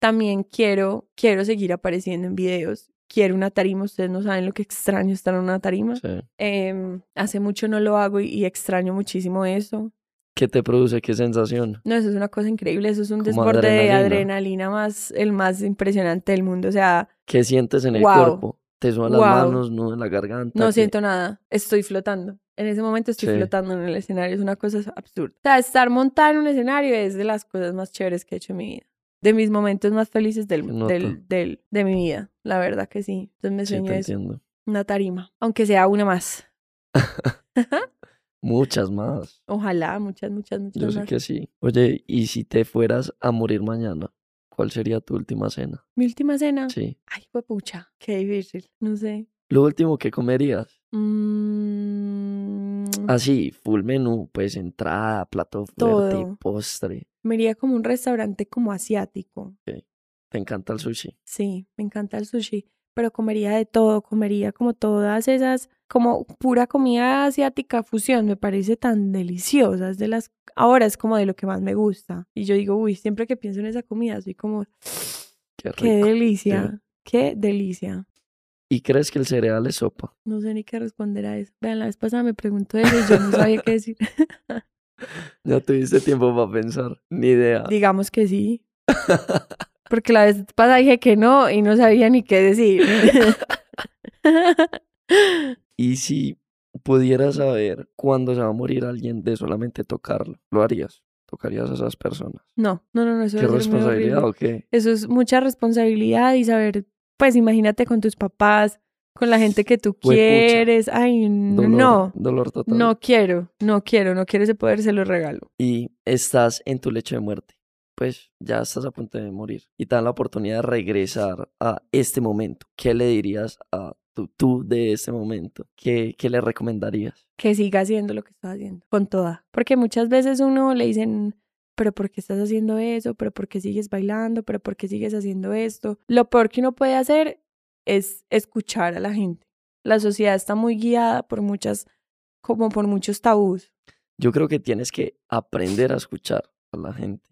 También quiero, quiero seguir apareciendo en videos. Quiero una tarima. Ustedes no saben lo que extraño estar en una tarima. Sí. Em, hace mucho no lo hago y, y extraño muchísimo eso. ¿Qué te produce? ¿Qué sensación? No, eso es una cosa increíble, eso es un Como desborde de adrenalina. más, el más impresionante del mundo. O sea, ¿Qué sientes en el cuerpo? ¿Te las manos, nudo en la garganta? no siento nada, estoy flotando. En ese momento estoy Sí. flotando en el escenario, es una cosa absurda. O sea, estar montada en un escenario es de las cosas más chéveres que he hecho en mi vida. De mis momentos más felices del, del, del, de mi vida, la verdad que sí. Entonces me Sí, sueño te eso, entiendo. una tarima, aunque sea una más. (laughs) (laughs) Muchas más. Ojalá, muchas, muchas, muchas Yo sé más. que sí. Oye, ¿y si te fueras a morir mañana? ¿Cuál sería tu última cena? Mi última cena. Sí. Ay, pucha, qué difícil. No sé. Lo último que comerías. Mm, Así, full menú, pues entrada, plato fuerte, Todo. postre. me iría como un restaurante como asiático. ¿Te encanta el sushi? Sí, me encanta el sushi, pero comería de todo, comería como todas esas, como pura comida asiática fusión, me parece tan deliciosa, es de las, ahora es como de lo que más me gusta. Y yo digo, uy, siempre que pienso en esa comida, soy como, (gasps) Qué rico. qué delicia, qué delicia. ¿Y crees que el cereal es sopa? No sé ni qué responder a eso. Vean, la vez pasada me preguntó eso y yo no sabía qué decir. (laughs) (laughs) Ya tuviste tiempo para pensar. Ni idea. Digamos que sí. (laughs) Porque la vez pasada dije que no y no sabía ni qué decir. Y si pudieras saber cuándo se va a morir alguien de solamente tocarlo, ¿lo harías? ¿Tocarías a esas personas? No, no, no, no, eso ¿Qué responsabilidad o qué? Eso es mucha responsabilidad y saber, pues imagínate con tus papás, con la gente que tú quieres. Ay, Dolor, no, Dolor total. no quiero, no quiero, no quiero ese poder, se lo regalo. Y estás en tu lecho de muerte. Pues ya estás a punto de morir. Y te dan la oportunidad de regresar a este momento. ¿Qué le dirías a tú, tú de este momento, ¿qué, ¿qué le recomendarías? Que siga haciendo lo que está haciendo, con toda. Porque muchas veces uno le dicen, pero ¿por qué estás haciendo eso? ¿Pero por qué sigues bailando? ¿Pero por qué sigues haciendo esto? Lo peor que uno puede hacer es escuchar a la gente. La sociedad está muy guiada por muchas, como por muchos tabús. Yo creo que tienes que aprender a escuchar a la gente,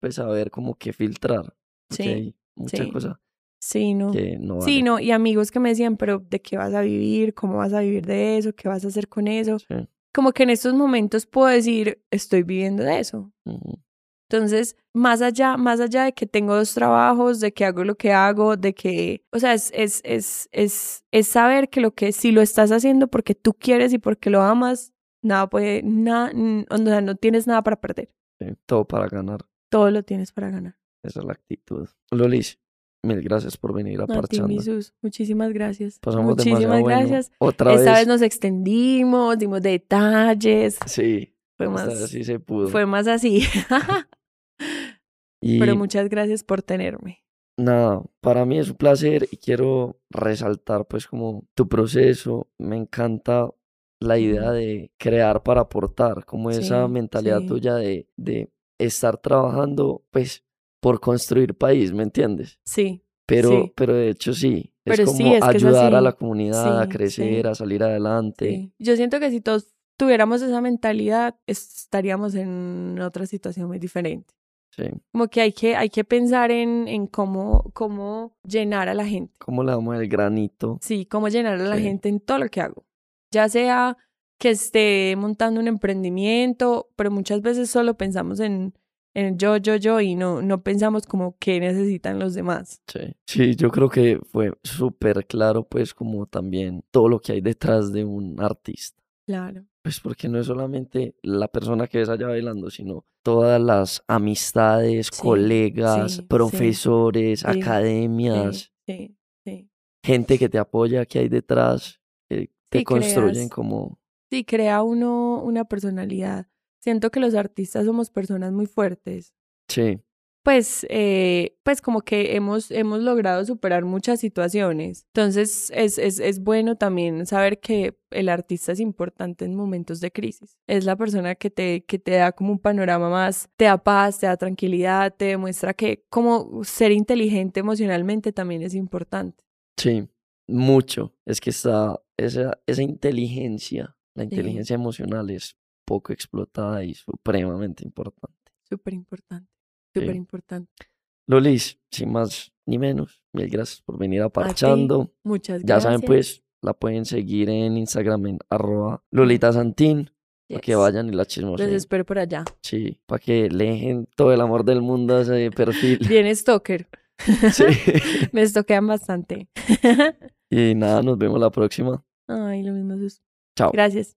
pues saber como que filtrar. Sí. Hay mucha cosa Sí, no. que no Sí, no, y amigos que me decían, pero ¿de qué vas a vivir? ¿Cómo vas a vivir de eso? ¿Qué vas a hacer con eso? Sí. Como que en estos momentos puedo decir, estoy viviendo de eso. Entonces, más allá, más allá de que tengo dos trabajos, de que hago lo que hago, de que, o sea, es, es, es, es, es saber que lo que, si lo estás haciendo porque tú quieres y porque lo amas, nada puede, nada, o sea, no tienes nada para perder. Sí, Todo para ganar. Todo lo tienes para ganar. Esa es la actitud. Lolis, mil gracias por venir a A ti, Parchando. Misus, muchísimas gracias. Pasamos Muchísimas demasiado bueno. gracias. Otra Esta vez. vez nos extendimos, dimos detalles. Sí, Fue más, vez sí se pudo. fue más así. (laughs) y Pero muchas gracias por tenerme. nada, para mí es un placer y quiero resaltar pues como tu proceso. Me encanta la idea de crear para aportar, como esa mentalidad sí. tuya de, de estar trabajando pues por construir país, ¿me entiendes? Sí, Pero, Sí. pero de hecho sí, es Pero como sí, es ayudar a la comunidad a crecer, a salir adelante. Yo siento que si todos tuviéramos esa mentalidad, estaríamos en otra situación muy diferente. Sí. Como que hay que, hay que pensar en, en cómo, cómo llenar a la gente. ¿Cómo le damos el granito? Sí, cómo llenar a la gente en todo lo que hago. Ya sea que esté montando un emprendimiento, pero muchas veces solo pensamos en, en yo, yo, yo y no, no pensamos como qué necesitan los demás. Sí. Sí, yo creo que fue súper claro, pues, como también todo lo que hay detrás de un artista. Claro. Pues porque no es solamente la persona que ves allá bailando, sino todas las amistades, Sí, colegas, sí, profesores, sí, academias, gente que te apoya, que hay detrás, que te construyen creas- como... Sí, crea uno una personalidad. Siento que los artistas somos personas muy fuertes. Sí, Pues, eh, pues como que hemos, hemos logrado superar muchas situaciones. Entonces, es, es, es bueno también saber que el artista es importante en momentos de crisis. Es la persona que te, que te da como un panorama más, te da paz, te da tranquilidad, te demuestra que como ser inteligente emocionalmente también es importante. sí, mucho. Es que está esa, esa inteligencia, la inteligencia emocional es poco explotada y supremamente importante. Súper importante, Sí. súper importante. Lolis, sin más ni menos, mil gracias por venir a ti, Parchando. Muchas Ya gracias. saben, pues, la pueden seguir en Instagram en arroba Lolita Santín, para que vayan y la Los chismoseen. espero por allá. Sí, para que le dejen todo el amor del mundo a ese (laughs) perfil. Bien, Stalker. (laughs) Sí. (laughs) Me estoquean bastante. Y nada, nos vemos la próxima. Ay, lo mismo. Chao. Gracias.